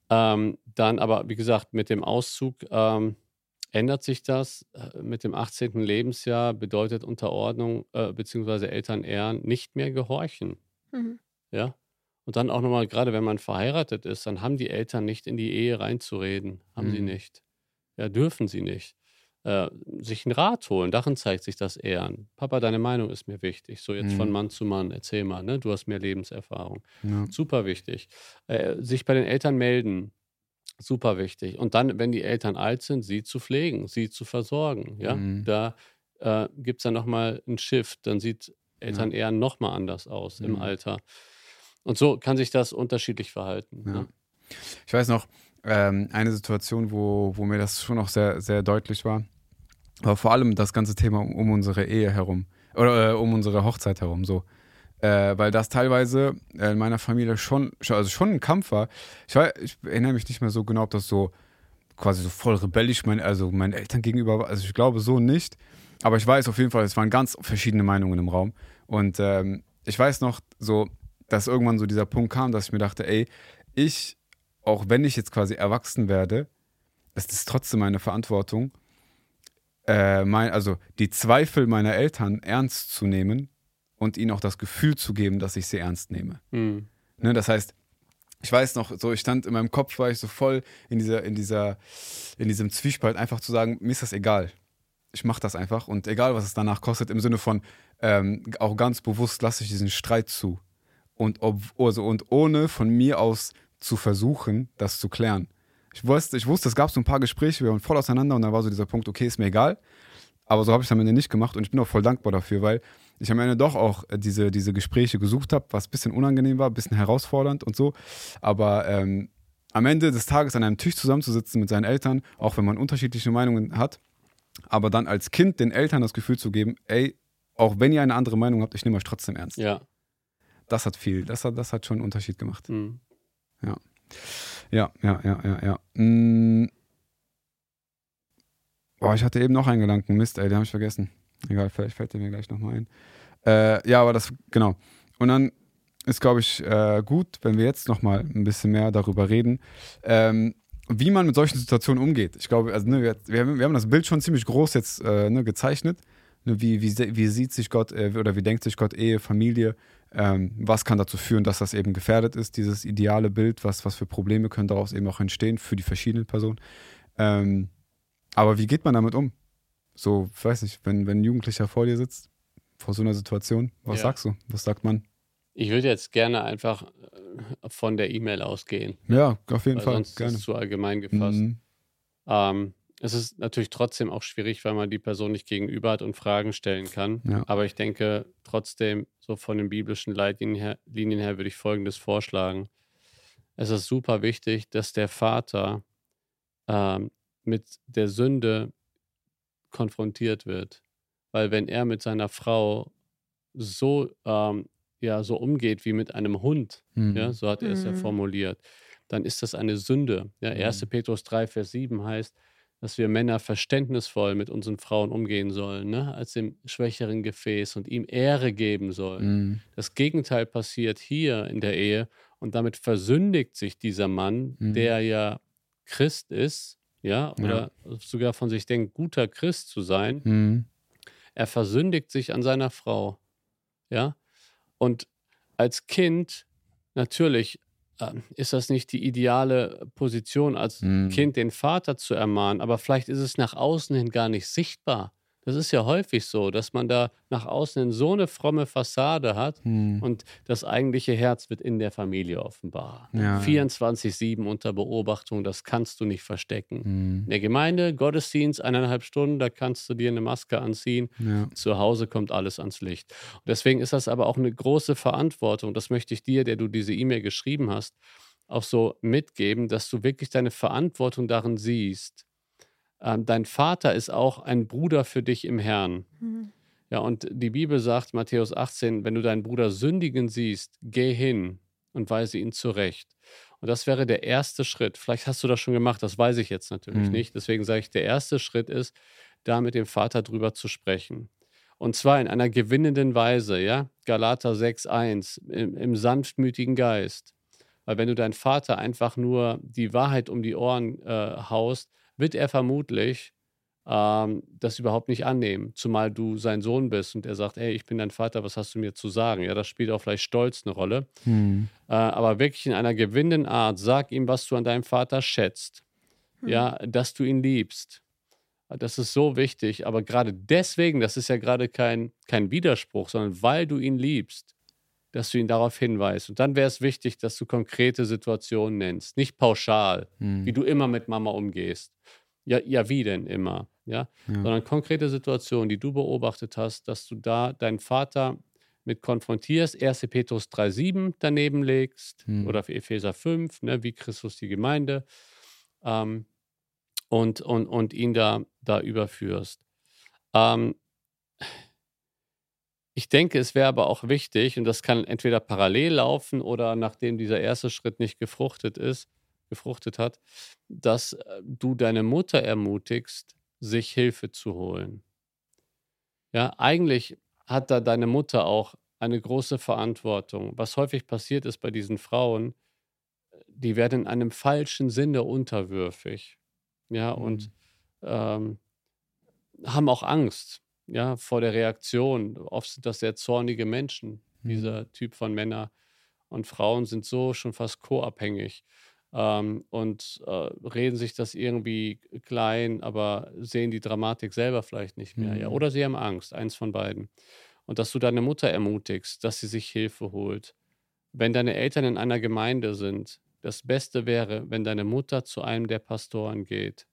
Ähm, dann aber, wie gesagt, mit dem Auszug ähm, ändert sich das äh, mit dem 18. Lebensjahr, bedeutet Unterordnung äh, bzw. Eltern ehren nicht mehr gehorchen. Mhm. Ja. Und dann auch nochmal, gerade wenn man verheiratet ist, dann haben die Eltern nicht in die Ehe reinzureden. Haben mhm. sie nicht. Ja, dürfen sie nicht. Äh, sich einen Rat holen, darin zeigt sich das Ehren. Papa, deine Meinung ist mir wichtig. So jetzt mhm. von Mann zu Mann, erzähl mal, ne? du hast mehr Lebenserfahrung. Ja. Super wichtig. Äh, sich bei den Eltern melden, Super wichtig. Und dann, wenn die Eltern alt sind, sie zu pflegen, sie zu versorgen. Ja, mhm. da äh, gibt es dann nochmal einen Shift. Dann sieht Eltern ja. eher nochmal anders aus mhm. im Alter. Und so kann sich das unterschiedlich verhalten. Ja. Ne? Ich weiß noch, ähm, eine Situation, wo, wo mir das schon noch sehr, sehr deutlich war, aber vor allem das ganze Thema um, um unsere Ehe herum oder äh, um unsere Hochzeit herum. So, äh, weil das teilweise äh, in meiner Familie schon, also schon ein Kampf war. Ich, war, ich erinnere mich nicht mehr so genau, ob das so quasi so voll rebellisch mein, also meinen Eltern gegenüber war. Also ich glaube so nicht. Aber ich weiß auf jeden Fall, es waren ganz verschiedene Meinungen im Raum. Und ähm, ich weiß noch so, dass irgendwann so dieser Punkt kam, dass ich mir dachte, ey, ich, auch wenn ich jetzt quasi erwachsen werde, es ist trotzdem meine Verantwortung, äh, mein, also die Zweifel meiner Eltern ernst zu nehmen und ihnen auch das Gefühl zu geben, dass ich sie ernst nehme. Mhm. Ne, das heißt, ich weiß noch, so ich stand in meinem Kopf, war ich so voll in dieser, in dieser, in diesem Zwiespalt, einfach zu sagen, mir ist das egal. Ich mache das einfach und egal, was es danach kostet, im Sinne von ähm, auch ganz bewusst lasse ich diesen Streit zu. Und, ob, also, und ohne von mir aus zu versuchen, das zu klären. Ich wusste, ich wusste, es gab so ein paar Gespräche, wir waren voll auseinander und dann war so dieser Punkt, okay, ist mir egal. Aber so habe ich es am Ende nicht gemacht und ich bin auch voll dankbar dafür, weil ich am Ende doch auch äh, diese, diese Gespräche gesucht habe, was ein bisschen unangenehm war, ein bisschen herausfordernd und so. Aber ähm, am Ende des Tages an einem Tisch zusammenzusitzen mit seinen Eltern, auch wenn man unterschiedliche Meinungen hat, aber dann als Kind den Eltern das Gefühl zu geben, ey, auch wenn ihr eine andere Meinung habt, ich nehme euch trotzdem ernst. Ja. Das hat viel, das hat, das hat schon einen Unterschied gemacht. Mhm. Ja. Ja, ja, ja, ja, ja. Mhm. Boah, ich hatte eben noch einen Gedanken. Mist, ey, den habe ich vergessen. Egal, vielleicht fällt der mir gleich nochmal ein. Äh, ja, aber das, genau. Und dann ist, glaube ich, äh, gut, wenn wir jetzt nochmal ein bisschen mehr darüber reden, ähm, wie man mit solchen Situationen umgeht. Ich glaube, also, ne, wir, wir, haben, wir, haben, das Bild schon ziemlich groß jetzt äh, ne, gezeichnet. Ne, wie, wie, wie sieht sich Gott äh, oder wie denkt sich Gott Ehe, Familie? Ähm, was kann dazu führen, dass das eben gefährdet ist, dieses ideale Bild? Was, was für Probleme können daraus eben auch entstehen für die verschiedenen Personen? Ähm, aber wie geht man damit um? So, ich weiß nicht, wenn, wenn ein Jugendlicher vor dir sitzt, vor so einer Situation, was ja. sagst du? Was sagt man? Ich würde jetzt gerne einfach äh, von der E-Mail ausgehen. Ja, auf jeden Fall. Sonst gerne. ist es zu allgemein gefasst. Mhm. Ähm, es ist natürlich trotzdem auch schwierig, weil man die Person nicht gegenüber hat und Fragen stellen kann. Ja. Aber ich denke trotzdem, so von den biblischen Leitlinien her, her würde ich Folgendes vorschlagen. Es ist super wichtig, dass der Vater ähm, mit der Sünde konfrontiert wird. Weil wenn er mit seiner Frau so, ähm, ja, so umgeht wie mit einem Hund, mhm. ja, so hat er es ja mhm. formuliert, dann ist das eine Sünde. Ja, 1. Mhm. Petrus 3, Vers 7 heißt, dass wir Männer verständnisvoll mit unseren Frauen umgehen sollen, ne? als dem schwächeren Gefäß und ihm Ehre geben sollen. Mhm. Das Gegenteil passiert hier in der Ehe und damit versündigt sich dieser Mann, mhm. der ja Christ ist, ja, oder ja. sogar von sich denkt, guter Christ zu sein. Mhm. Er versündigt sich an seiner Frau, ja. Und als Kind natürlich ähm, ist das nicht die ideale Position, als mhm. Kind den Vater zu ermahnen, aber vielleicht ist es nach außen hin gar nicht sichtbar. Das ist ja häufig so, dass man da nach außen so eine fromme Fassade hat hm. und das eigentliche Herz wird in der Familie offenbar. Ja. 24-7 unter Beobachtung, das kannst du nicht verstecken. Hm. In der Gemeinde, Gottesdienst, eineinhalb Stunden, da kannst du dir eine Maske anziehen. Ja. Zu Hause kommt alles ans Licht. Und deswegen ist das aber auch eine große Verantwortung. Das möchte ich dir, der du diese E-Mail geschrieben hast, auch so mitgeben, dass du wirklich deine Verantwortung darin siehst ähm, dein Vater ist auch ein Bruder für dich im Herrn. Mhm. Ja, und die Bibel sagt, Matthäus 18, wenn du deinen Bruder sündigen siehst, geh hin und weise ihn zurecht. Und das wäre der erste Schritt. Vielleicht hast du das schon gemacht, das weiß ich jetzt natürlich mhm. nicht. Deswegen sage ich, der erste Schritt ist, da mit dem Vater drüber zu sprechen. Und zwar in einer gewinnenden Weise, ja. Galater 6,1, im, im sanftmütigen Geist. Weil wenn du deinen Vater einfach nur die Wahrheit um die Ohren äh, haust, wird er vermutlich ähm, das überhaupt nicht annehmen, zumal du sein Sohn bist und er sagt, ey, ich bin dein Vater, was hast du mir zu sagen? Ja, das spielt auch vielleicht Stolz eine Rolle. Hm. Äh, aber wirklich in einer gewinnenden Art, sag ihm, was du an deinem Vater schätzt. Hm. Ja, dass du ihn liebst. Das ist so wichtig, aber gerade deswegen, das ist ja gerade kein, kein Widerspruch, sondern weil du ihn liebst, dass du ihn darauf hinweist. Und dann wäre es wichtig, dass du konkrete Situationen nennst, nicht pauschal, hm. wie du immer mit Mama umgehst. Ja, ja, wie denn immer? Ja? ja? Sondern konkrete Situationen, die du beobachtet hast, dass du da deinen Vater mit konfrontierst, 1. Petrus 3,7 daneben legst hm. oder Epheser 5, ne, wie Christus die Gemeinde ähm, und, und, und ihn da, da überführst. Ähm, ich denke, es wäre aber auch wichtig, und das kann entweder parallel laufen oder nachdem dieser erste Schritt nicht gefruchtet ist, gefruchtet hat, dass äh, du deine Mutter ermutigst, sich Hilfe zu holen. Ja, eigentlich hat da deine Mutter auch eine große Verantwortung. Was häufig passiert ist bei diesen Frauen, die werden in einem falschen Sinne unterwürfig. Ja, mhm. und ähm, haben auch Angst ja, vor der Reaktion. Oft sind das sehr zornige Menschen, mhm. dieser Typ von Männer. Und Frauen sind so schon fast co-abhängig ähm, und äh, reden sich das irgendwie klein, aber sehen die Dramatik selber vielleicht nicht mehr. Mhm. Ja? Oder sie haben Angst, eins von beiden. Und dass du deine Mutter ermutigst, dass sie sich Hilfe holt. Wenn deine Eltern in einer Gemeinde sind, das Beste wäre, wenn deine Mutter zu einem der Pastoren geht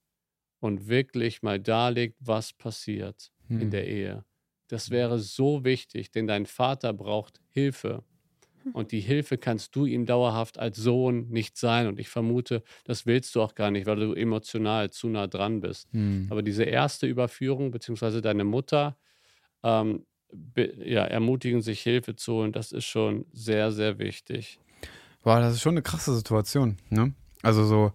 und wirklich mal darlegt, was passiert hm. in der Ehe. Das wäre so wichtig, denn dein Vater braucht Hilfe. Und die Hilfe kannst du ihm dauerhaft als Sohn nicht sein. Und ich vermute, das willst du auch gar nicht, weil du emotional zu nah dran bist. Hm. Aber diese erste Überführung, beziehungsweise deine Mutter, ähm, ja, ermutigen, sich Hilfe zu holen, das ist schon sehr, sehr wichtig. Boah, das ist schon eine krasse Situation, ne? Also so,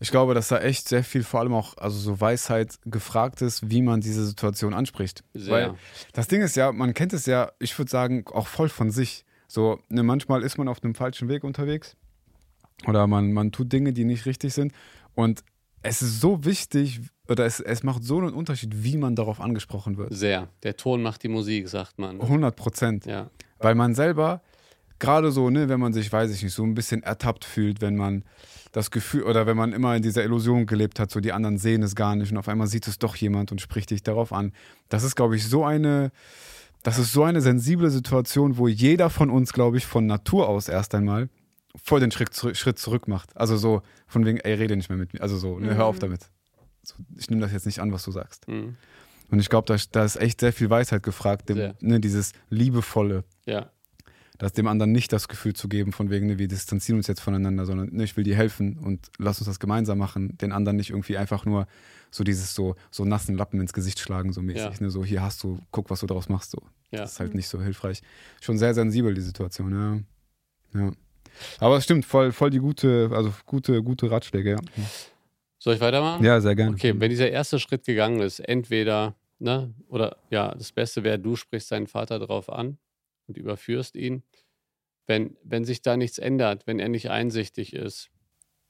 ich glaube, dass da echt sehr viel, vor allem auch, also so Weisheit gefragt ist, wie man diese Situation anspricht. Sehr. Weil das Ding ist ja, man kennt es ja, ich würde sagen, auch voll von sich. So, ne, manchmal ist man auf einem falschen Weg unterwegs oder man, man tut Dinge, die nicht richtig sind. Und es ist so wichtig, oder es, es macht so einen Unterschied, wie man darauf angesprochen wird. Sehr. Der Ton macht die Musik, sagt man. 100 Prozent. Ja. Weil man selber, gerade so, ne, wenn man sich, weiß ich nicht, so ein bisschen ertappt fühlt, wenn man das Gefühl, oder wenn man immer in dieser Illusion gelebt hat, so die anderen sehen es gar nicht und auf einmal sieht es doch jemand und spricht dich darauf an. Das ist, glaube ich, so eine das ist so eine sensible Situation, wo jeder von uns, glaube ich, von Natur aus erst einmal voll den Schritt, Schritt zurück macht. Also so von wegen, ey, rede nicht mehr mit mir. Also so, ne, hör auf mhm. damit. So, ich nehme das jetzt nicht an, was du sagst. Mhm. Und ich glaube, da, da, ist echt sehr viel Weisheit gefragt, dem, ne, dieses liebevolle. Ja. Das dem anderen nicht das Gefühl zu geben, von wegen, ne, wir distanzieren uns jetzt voneinander, sondern ne, ich will dir helfen und lass uns das gemeinsam machen. Den anderen nicht irgendwie einfach nur so dieses so, so nassen Lappen ins Gesicht schlagen, so mäßig. Ja. Ne? So, hier hast du, guck, was du daraus machst. So. Ja. Das ist halt nicht so hilfreich. Schon sehr sensibel, die Situation, ja. Ja. Aber es stimmt, voll, voll die gute, also gute, gute Ratschläge, ja. Soll ich weitermachen? Ja, sehr gerne. Okay, wenn dieser erste Schritt gegangen ist, entweder, ne, oder ja, das Beste wäre, du sprichst deinen Vater darauf an und überführst ihn. Wenn, wenn sich da nichts ändert, wenn er nicht einsichtig ist,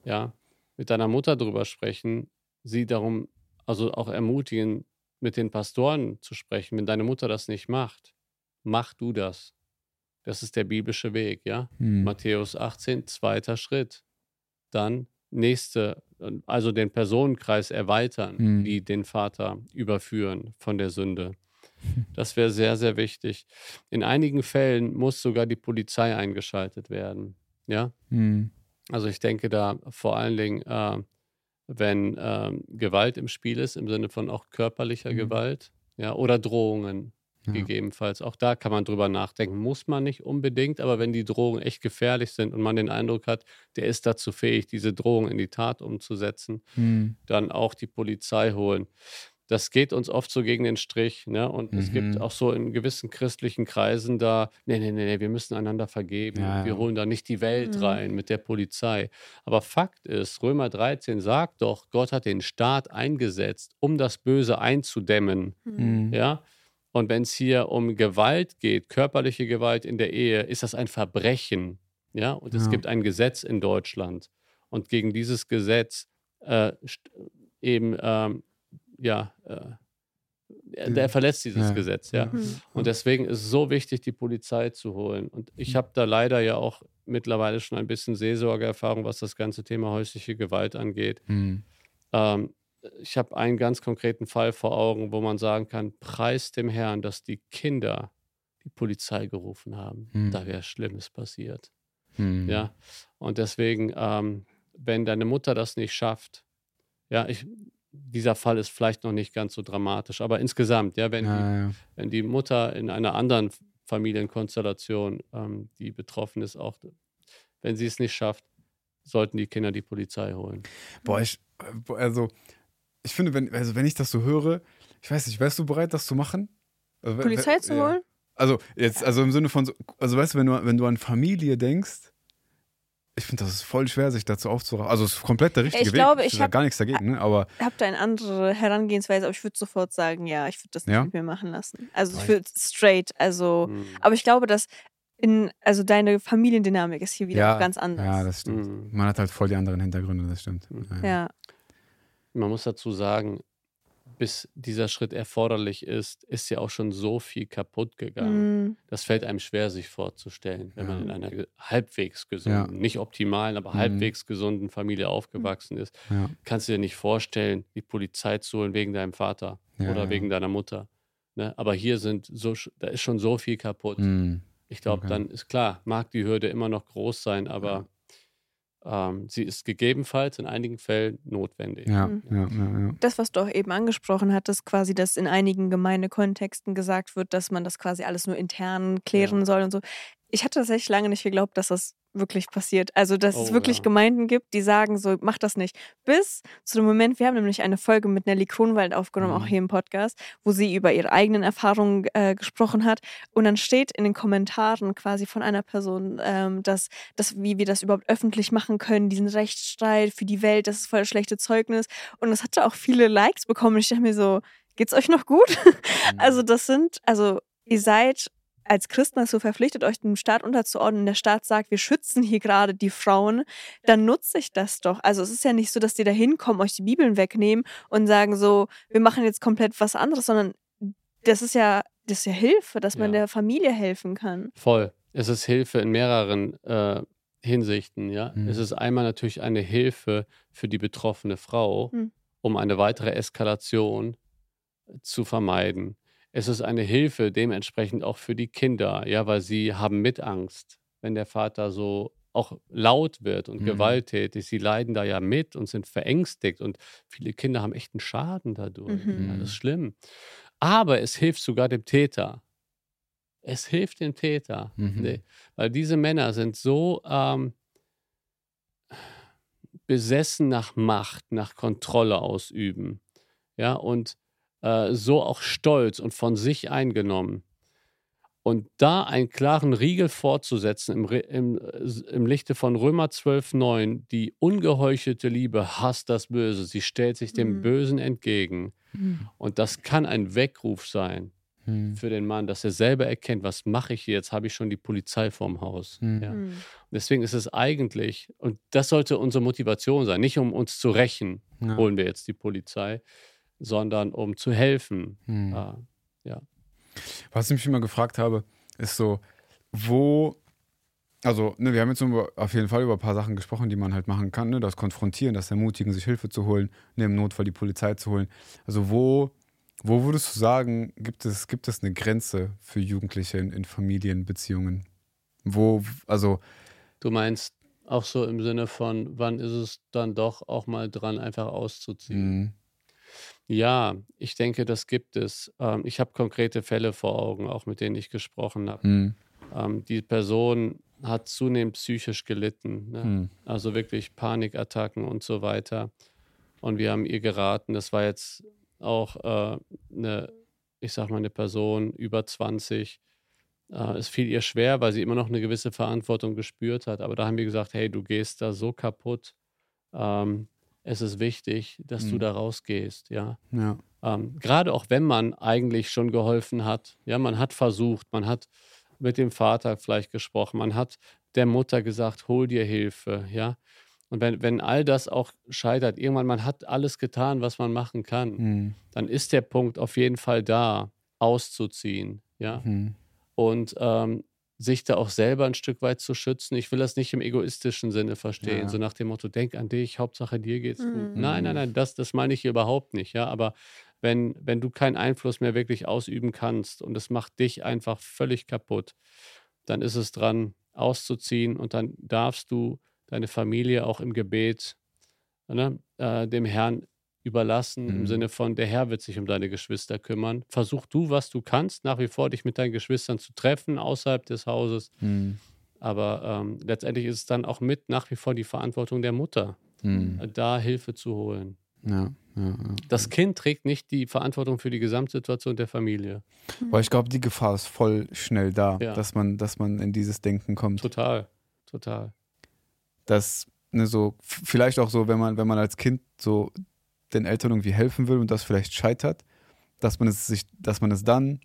ja, mit deiner Mutter drüber sprechen, sie darum also auch ermutigen, mit den Pastoren zu sprechen. Wenn deine Mutter das nicht macht, mach du das. Das ist der biblische Weg, ja. Hm. Matthäus 18, zweiter Schritt. Dann nächste, also den Personenkreis erweitern, hm. die den Vater überführen von der Sünde. Das wäre sehr, sehr wichtig. In einigen Fällen muss sogar die Polizei eingeschaltet werden. Ja. Hm. Also ich denke da vor allen Dingen äh, wenn ähm, Gewalt im Spiel ist, im Sinne von auch körperlicher mhm. Gewalt, ja, oder Drohungen ja. gegebenenfalls. Auch da kann man drüber nachdenken. Muss man nicht unbedingt, aber wenn die Drohungen echt gefährlich sind und man den Eindruck hat, der ist dazu fähig, diese Drohung in die Tat umzusetzen, mhm. dann auch die Polizei holen das geht uns oft so gegen den Strich. Ne? Und mhm. es gibt mhm. auch so in gewissen christlichen Kreisen da, nee, nee, nee, wir müssen einander vergeben. Ja, wir ja. holen da nicht die Welt mhm. rein mit der Polizei. Aber Fakt ist, Römer 13 sagt doch, Gott hat den Staat eingesetzt, um das Böse einzudämmen. Mhm. Ja. Und wenn es hier um Gewalt geht, körperliche Gewalt in der Ehe, ist das ein Verbrechen. Ja. Und es gibt ein Gesetz in Deutschland. Und gegen dieses Gesetz äh, eben ähm, ja, äh, der verletzt dieses ja. Gesetz, ja. Mhm. Und deswegen ist es so wichtig, die Polizei zu holen. Und ich mhm. habe da leider ja auch mittlerweile schon ein bisschen Seelsorgeerfahrung, was das ganze Thema häusliche Gewalt angeht. Mhm. Ähm, ich habe einen ganz konkreten Fall vor Augen, wo man sagen kann, preis dem Herrn, dass die Kinder die Polizei gerufen haben. Mhm. Da wäre Schlimmes passiert. Mhm. Ja. Und deswegen, ähm, wenn deine Mutter das nicht schafft, ja, ich, dieser Fall ist vielleicht noch nicht ganz so dramatisch, aber insgesamt, ja, wenn, ja, die, ja. wenn die Mutter in einer anderen Familienkonstellation, ähm, die betroffen ist, auch, wenn sie es nicht schafft, sollten die Kinder die Polizei holen. Boah, ich, also, ich finde, wenn, also wenn ich das so höre, ich weiß nicht, wärst du bereit, das zu machen? Also, Polizei zu holen? Also, jetzt, also im Sinne von, so, also weißt du, wenn du, wenn du an Familie denkst, ich finde, das ist voll schwer, sich dazu aufzuraffen. Also, es ist komplett der richtige ich Weg. Glaube, ich habe gar nichts dagegen, ne? aber. Ich habe da eine andere Herangehensweise, aber ich würde sofort sagen, ja, ich würde das nicht ja? mit mir machen lassen. Also, ich würde straight, also. Mhm. Aber ich glaube, dass in, also deine Familiendynamik ist hier wieder ja, ganz anders. Ja, das stimmt. Mhm. Man hat halt voll die anderen Hintergründe, das stimmt. Mhm. Ja. ja. Man muss dazu sagen, bis dieser Schritt erforderlich ist, ist ja auch schon so viel kaputt gegangen. Mm. Das fällt einem schwer, sich vorzustellen, wenn ja. man in einer halbwegs gesunden, ja. nicht optimalen, aber mm. halbwegs gesunden Familie aufgewachsen ist. Ja. Kannst du dir nicht vorstellen, die Polizei zu holen wegen deinem Vater oder wegen deiner Mutter. Ne? Aber hier sind so, da ist schon so viel kaputt. Mm. Ich glaube, okay. dann ist klar, mag die Hürde immer noch groß sein, aber ähm, sie ist gegebenenfalls in einigen Fällen notwendig. Ja, mhm. ja, ja, ja, Das, was du auch eben angesprochen hattest, quasi, dass in einigen Gemeindekontexten gesagt wird, dass man das quasi alles nur intern klären ja. soll und so. Ich hatte tatsächlich lange nicht geglaubt, dass das wirklich passiert. Also, dass oh, es wirklich ja. Gemeinden gibt, die sagen so, mach das nicht. Bis zu dem Moment, wir haben nämlich eine Folge mit Nelly Kronwald aufgenommen, mhm. auch hier im Podcast, wo sie über ihre eigenen Erfahrungen äh, gesprochen hat. Und dann steht in den Kommentaren quasi von einer Person, ähm, dass, dass, wie wir das überhaupt öffentlich machen können, diesen Rechtsstreit für die Welt, das ist voll schlechte Zeugnis. Und das hatte auch viele Likes bekommen. Und ich dachte mir so, geht's euch noch gut? Mhm. also, das sind, also ihr seid als Christen dazu verpflichtet, euch dem Staat unterzuordnen und der Staat sagt, wir schützen hier gerade die Frauen, dann nutze ich das doch. Also es ist ja nicht so, dass die da hinkommen, euch die Bibeln wegnehmen und sagen so, wir machen jetzt komplett was anderes, sondern das ist ja, das ist ja Hilfe, dass man ja. der Familie helfen kann. Voll. Es ist Hilfe in mehreren äh, Hinsichten, ja. Mhm. Es ist einmal natürlich eine Hilfe für die betroffene Frau, mhm. um eine weitere Eskalation zu vermeiden. Es ist eine Hilfe dementsprechend auch für die Kinder, ja, weil sie haben Mitangst, wenn der Vater so auch laut wird und mhm. gewalttätig. Sie leiden da ja mit und sind verängstigt und viele Kinder haben echt einen Schaden dadurch. Mhm. Ja, das ist schlimm. Aber es hilft sogar dem Täter. Es hilft dem Täter. Mhm. Nee, weil diese Männer sind so ähm, besessen nach Macht, nach Kontrolle ausüben. Ja, und äh, so auch stolz und von sich eingenommen. Und da einen klaren Riegel fortzusetzen im, im, im Lichte von Römer 12,9, die ungeheuchelte Liebe hasst das Böse, sie stellt sich dem mhm. Bösen entgegen. Mhm. Und das kann ein Weckruf sein mhm. für den Mann, dass er selber erkennt, was mache ich hier, jetzt habe ich schon die Polizei vorm Haus. Mhm. Ja. Und deswegen ist es eigentlich, und das sollte unsere Motivation sein, nicht um uns zu rächen, ja. holen wir jetzt die Polizei, sondern um zu helfen. Hm. Äh, ja. Was ich mich immer gefragt habe, ist so, wo, also ne, wir haben jetzt über, auf jeden Fall über ein paar Sachen gesprochen, die man halt machen kann, ne? das Konfrontieren, das Ermutigen, sich Hilfe zu holen, ne, im Notfall die Polizei zu holen. Also wo, wo würdest du sagen, gibt es, gibt es eine Grenze für Jugendliche in, in Familienbeziehungen? Wo, also. Du meinst auch so im Sinne von, wann ist es dann doch auch mal dran, einfach auszuziehen? Ja, ich denke, das gibt es. Ähm, ich habe konkrete Fälle vor Augen, auch mit denen ich gesprochen habe. Mhm. Die Person hat zunehmend psychisch gelitten, ne? mhm. also wirklich Panikattacken und so weiter. Und wir haben ihr geraten, das war jetzt auch äh, eine, ich sag mal, eine Person über 20. Äh, es fiel ihr schwer, weil sie immer noch eine gewisse Verantwortung gespürt hat. Aber da haben wir gesagt, hey, du gehst da so kaputt. Ähm, es ist wichtig, dass mhm. du da rausgehst, ja. ja. Ähm, Gerade auch wenn man eigentlich schon geholfen hat, ja, man hat versucht, man hat mit dem Vater vielleicht gesprochen, man hat der Mutter gesagt, hol dir Hilfe, ja. Und wenn, wenn all das auch scheitert, irgendwann man hat alles getan, was man machen kann, mhm. dann ist der Punkt auf jeden Fall da, auszuziehen, ja. Mhm. Und ähm, sich da auch selber ein Stück weit zu schützen. Ich will das nicht im egoistischen Sinne verstehen, ja. so nach dem Motto, denk an dich, Hauptsache dir geht's mhm. gut. Nein, nein, nein, das, das meine ich hier überhaupt nicht, ja. Aber wenn, wenn du keinen Einfluss mehr wirklich ausüben kannst und es macht dich einfach völlig kaputt, dann ist es dran, auszuziehen und dann darfst du deine Familie auch im Gebet ne, äh, dem Herrn überlassen, mhm. im Sinne von, der Herr wird sich um deine Geschwister kümmern. Versuch du, was du kannst, nach wie vor dich mit deinen Geschwistern zu treffen, außerhalb des Hauses. Mhm. Aber ähm, letztendlich ist es dann auch mit nach wie vor die Verantwortung der Mutter, mhm. da Hilfe zu holen. Ja, ja, ja. Das Kind trägt nicht die Verantwortung für die Gesamtsituation der Familie. Weil ich glaube, die Gefahr ist voll schnell da, dass, man, dass man in dieses Denken kommt. Total, total. Das, ne, so, vielleicht auch so, wenn man, wenn man als Kind so den Eltern irgendwie helfen will und das vielleicht scheitert, dass man es sich, dass man es dann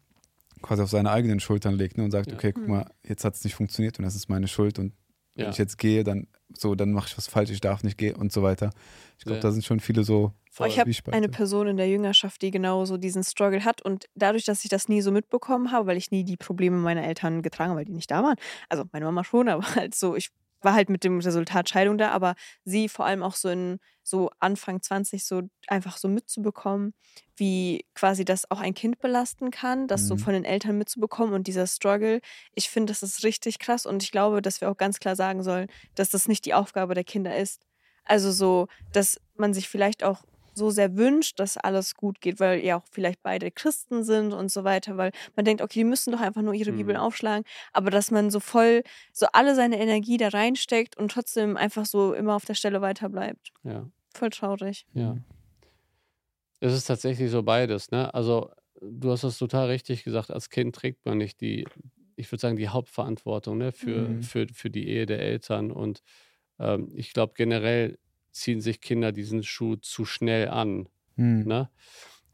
quasi auf seine eigenen Schultern legt ne, und sagt, ja. okay, guck hm. mal, jetzt hat es nicht funktioniert und das ist meine Schuld und wenn ja. ich jetzt gehe, dann so, dann mache ich was falsch, ich darf nicht gehen und so weiter. Ich glaube, ja. da sind schon viele so. Oh, ich habe eine Person in der Jüngerschaft, die genau so diesen Struggle hat und dadurch, dass ich das nie so mitbekommen habe, weil ich nie die Probleme meiner Eltern getragen habe, weil die nicht da waren. Also meine Mama schon, aber halt so, ich war halt mit dem Resultat Scheidung da, aber sie vor allem auch so in so Anfang 20 so einfach so mitzubekommen, wie quasi das auch ein Kind belasten kann, das mhm. so von den Eltern mitzubekommen und dieser Struggle. Ich finde, das ist richtig krass und ich glaube, dass wir auch ganz klar sagen sollen, dass das nicht die Aufgabe der Kinder ist. Also so, dass man sich vielleicht auch so sehr wünscht, dass alles gut geht, weil ja auch vielleicht beide Christen sind und so weiter, weil man denkt, okay, die müssen doch einfach nur ihre mhm. Bibeln aufschlagen, aber dass man so voll, so alle seine Energie da reinsteckt und trotzdem einfach so immer auf der Stelle weiter bleibt. Ja. Voll traurig. Ja. Es ist tatsächlich so beides, ne? Also, du hast das total richtig gesagt, als Kind trägt man nicht die, ich würde sagen, die Hauptverantwortung ne, für, mhm. für, für die Ehe der Eltern. Und ähm, ich glaube, generell ziehen sich Kinder diesen Schuh zu schnell an. Mhm. Ne?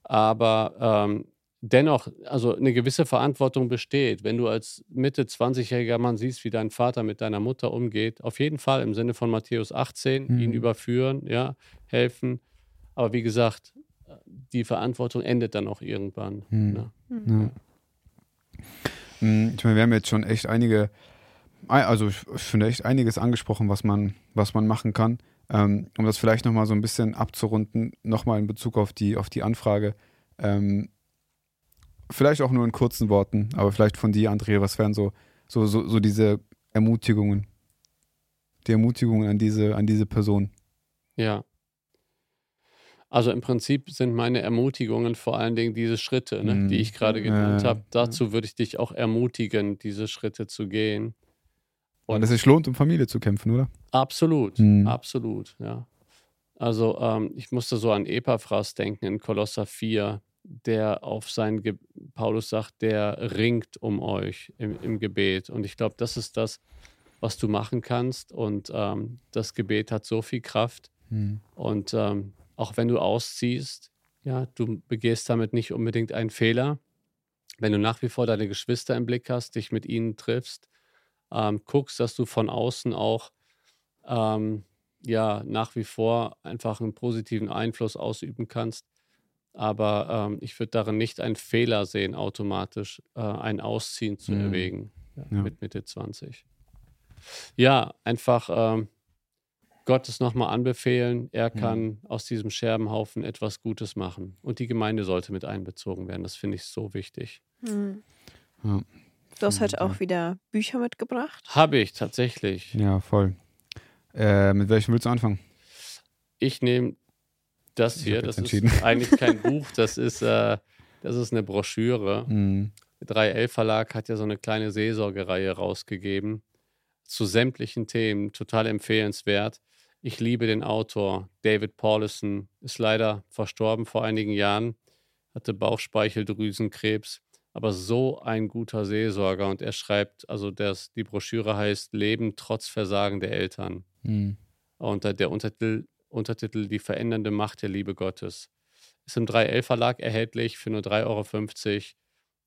Aber ähm, dennoch, also eine gewisse Verantwortung besteht. Wenn du als Mitte 20-jähriger Mann siehst, wie dein Vater mit deiner Mutter umgeht, auf jeden Fall im Sinne von Matthäus 18, mhm. ihn überführen, ja, helfen. Aber wie gesagt, die Verantwortung endet dann auch irgendwann. Mhm. Ne? Mhm. Ich meine, wir haben jetzt schon echt einige, also ich finde echt einiges angesprochen, was man, was man machen kann. Ähm, um das vielleicht nochmal so ein bisschen abzurunden, nochmal in Bezug auf die, auf die Anfrage. Ähm, vielleicht auch nur in kurzen Worten, aber vielleicht von dir, Andrea, was wären so, so, so, so diese Ermutigungen? Die Ermutigungen an diese, an diese Person. Ja. Also im Prinzip sind meine Ermutigungen vor allen Dingen diese Schritte, ne, mm. die ich gerade genannt äh, habe. Dazu würde ich dich auch ermutigen, diese Schritte zu gehen. Und es sich lohnt, um Familie zu kämpfen, oder? Absolut, mhm. absolut, ja. Also ähm, ich musste so an Epaphras denken in Kolosser 4, der auf sein, Ge Paulus sagt, der ringt um euch im, im Gebet. Und ich glaube, das ist das, was du machen kannst. Und ähm, das Gebet hat so viel Kraft. Mhm. Und ähm, auch wenn du ausziehst, ja, du begehst damit nicht unbedingt einen Fehler. Wenn du nach wie vor deine Geschwister im Blick hast, dich mit ihnen triffst, ähm, guckst, dass du von außen auch ähm, ja nach wie vor einfach einen positiven Einfluss ausüben kannst. Aber ähm, ich würde darin nicht einen Fehler sehen, automatisch äh, ein Ausziehen zu mhm. erwägen ja, ja. mit Mitte 20. Ja, einfach ähm, Gottes nochmal anbefehlen. Er mhm. kann aus diesem Scherbenhaufen etwas Gutes machen. Und die Gemeinde sollte mit einbezogen werden. Das finde ich so wichtig. Mhm. Du hast heute auch wieder Bücher mitgebracht? Habe ich tatsächlich. Ja, voll. Äh, mit welchem willst du anfangen? Ich nehme das hier. Das ist eigentlich kein Buch, das ist, äh, das ist eine Broschüre. Mhm. 3L Verlag hat ja so eine kleine Seelsorgereihe rausgegeben zu sämtlichen Themen. Total empfehlenswert. Ich liebe den Autor. David Paulison ist leider verstorben vor einigen Jahren, hatte Bauchspeicheldrüsenkrebs aber so ein guter Seelsorger. Und er schreibt, also das, die Broschüre heißt Leben trotz Versagen der Eltern. Mhm. Und der Untertitel, Untertitel Die verändernde Macht der Liebe Gottes. Ist im 3L Verlag erhältlich für nur 3,50 Euro.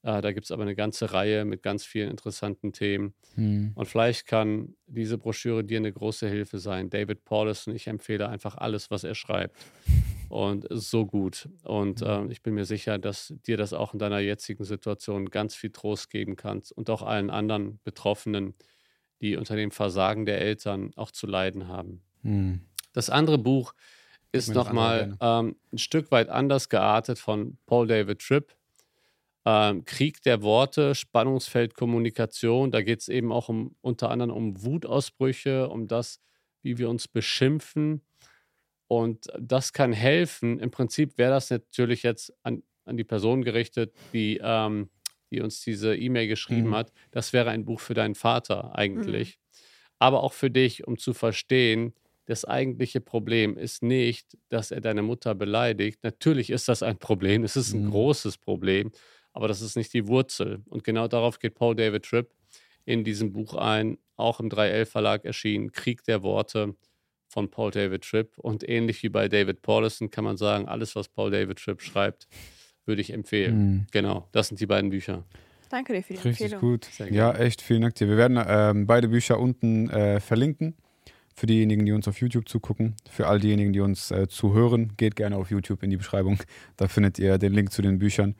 Äh, da gibt es aber eine ganze Reihe mit ganz vielen interessanten Themen. Mhm. Und vielleicht kann diese Broschüre dir eine große Hilfe sein. David Paulison, ich empfehle einfach alles, was er schreibt und so gut. Und äh, ich bin mir sicher, dass dir das auch in deiner jetzigen Situation ganz viel Trost geben kannst und auch allen anderen Betroffenen, die unter dem Versagen der Eltern auch zu leiden haben. Mhm. Das andere Buch ist nochmal ähm, ein Stück weit anders geartet von Paul David Tripp. Ähm, Krieg der Worte, Spannungsfeld Kommunikation. Da geht es eben auch um unter anderem um Wutausbrüche, um das, wie wir uns beschimpfen und das kann helfen. Im Prinzip wäre das natürlich jetzt an, an die Person gerichtet, die, ähm, die uns diese E-Mail geschrieben mhm. hat. Das wäre ein Buch für deinen Vater eigentlich. Mhm. Aber auch für dich, um zu verstehen, das eigentliche Problem ist nicht, dass er deine Mutter beleidigt. Natürlich ist das ein Problem, es ist ein mhm. großes Problem, aber das ist nicht die Wurzel. Und genau darauf geht Paul David Tripp in diesem Buch ein, auch im 3L Verlag erschienen, Krieg der Worte von Paul David Tripp. Und ähnlich wie bei David Paulison kann man sagen, alles, was Paul David Tripp schreibt, würde ich empfehlen. Mhm. Genau, das sind die beiden Bücher. Danke dir für die Richtig Empfehlung. gut. Ja, echt, vielen Dank dir. Wir werden ähm, beide Bücher unten äh, verlinken. Für diejenigen, die uns auf YouTube zugucken. Für all diejenigen, die uns äh, zuhören, geht gerne auf YouTube in die Beschreibung. Da findet ihr den Link zu den Büchern.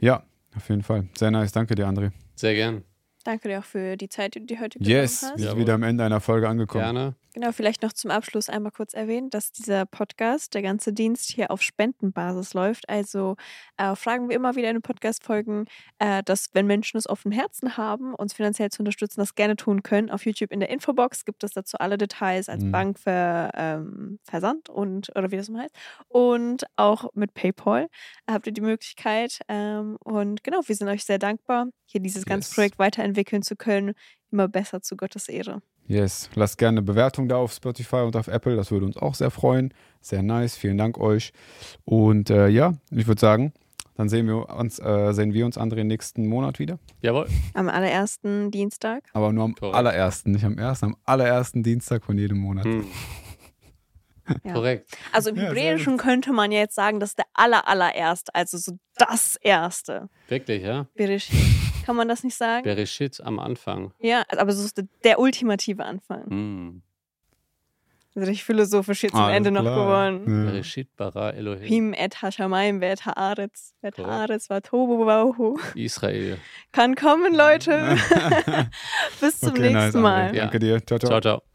Ja, auf jeden Fall. Sehr nice. Danke dir, André. Sehr gern. Danke dir auch für die Zeit, die du dir heute yes, genommen hast. wir sind wieder am Ende einer Folge angekommen. Gerne. Genau, vielleicht noch zum Abschluss einmal kurz erwähnen, dass dieser Podcast, der ganze Dienst hier auf Spendenbasis läuft. Also äh, fragen wir immer wieder in den Podcast-Folgen, äh, dass wenn Menschen es auf dem Herzen haben, uns finanziell zu unterstützen, das gerne tun können. Auf YouTube in der Infobox gibt es dazu alle Details als Mhm. Bank für ähm, Versand und oder wie das mal heißt. Und auch mit PayPal habt ihr die Möglichkeit. Ähm, und genau, wir sind euch sehr dankbar, hier dieses ganze Yes. Projekt weiterentwickeln zu können. Immer besser zu Gottes Ehre. Yes, lasst gerne eine Bewertung da auf Spotify und auf Apple, das würde uns auch sehr freuen. Sehr nice, vielen Dank euch. Und äh, ja, ich würde sagen, dann sehen wir uns, äh, sehen wir uns andere nächsten Monat wieder. Jawohl. Am allerersten Dienstag. Aber nur am Korrekt. allerersten, nicht am ersten, am allerersten Dienstag von jedem Monat. Hm. Ja. Korrekt. Also im Ja, Hebräischen könnte man ja jetzt sagen, das ist der aller, allererste, also so das Erste. Wirklich, ja? Bereshit. Kann man das nicht sagen? Bereshit am Anfang. Ja, aber so ist der, der ultimative Anfang. Hm. Also richtig philosophisch jetzt am Alles Ende noch klar. geworden. Ja. Bereshit bara Elohim. Him et Hashamayim vet haaretz, vet haaretz va tohu vauhu. Israel. Kann kommen, Leute. Bis zum Okay, nice, nächsten Mal. André. Ja. Danke dir. Ciao, ciao. Ciao, ciao.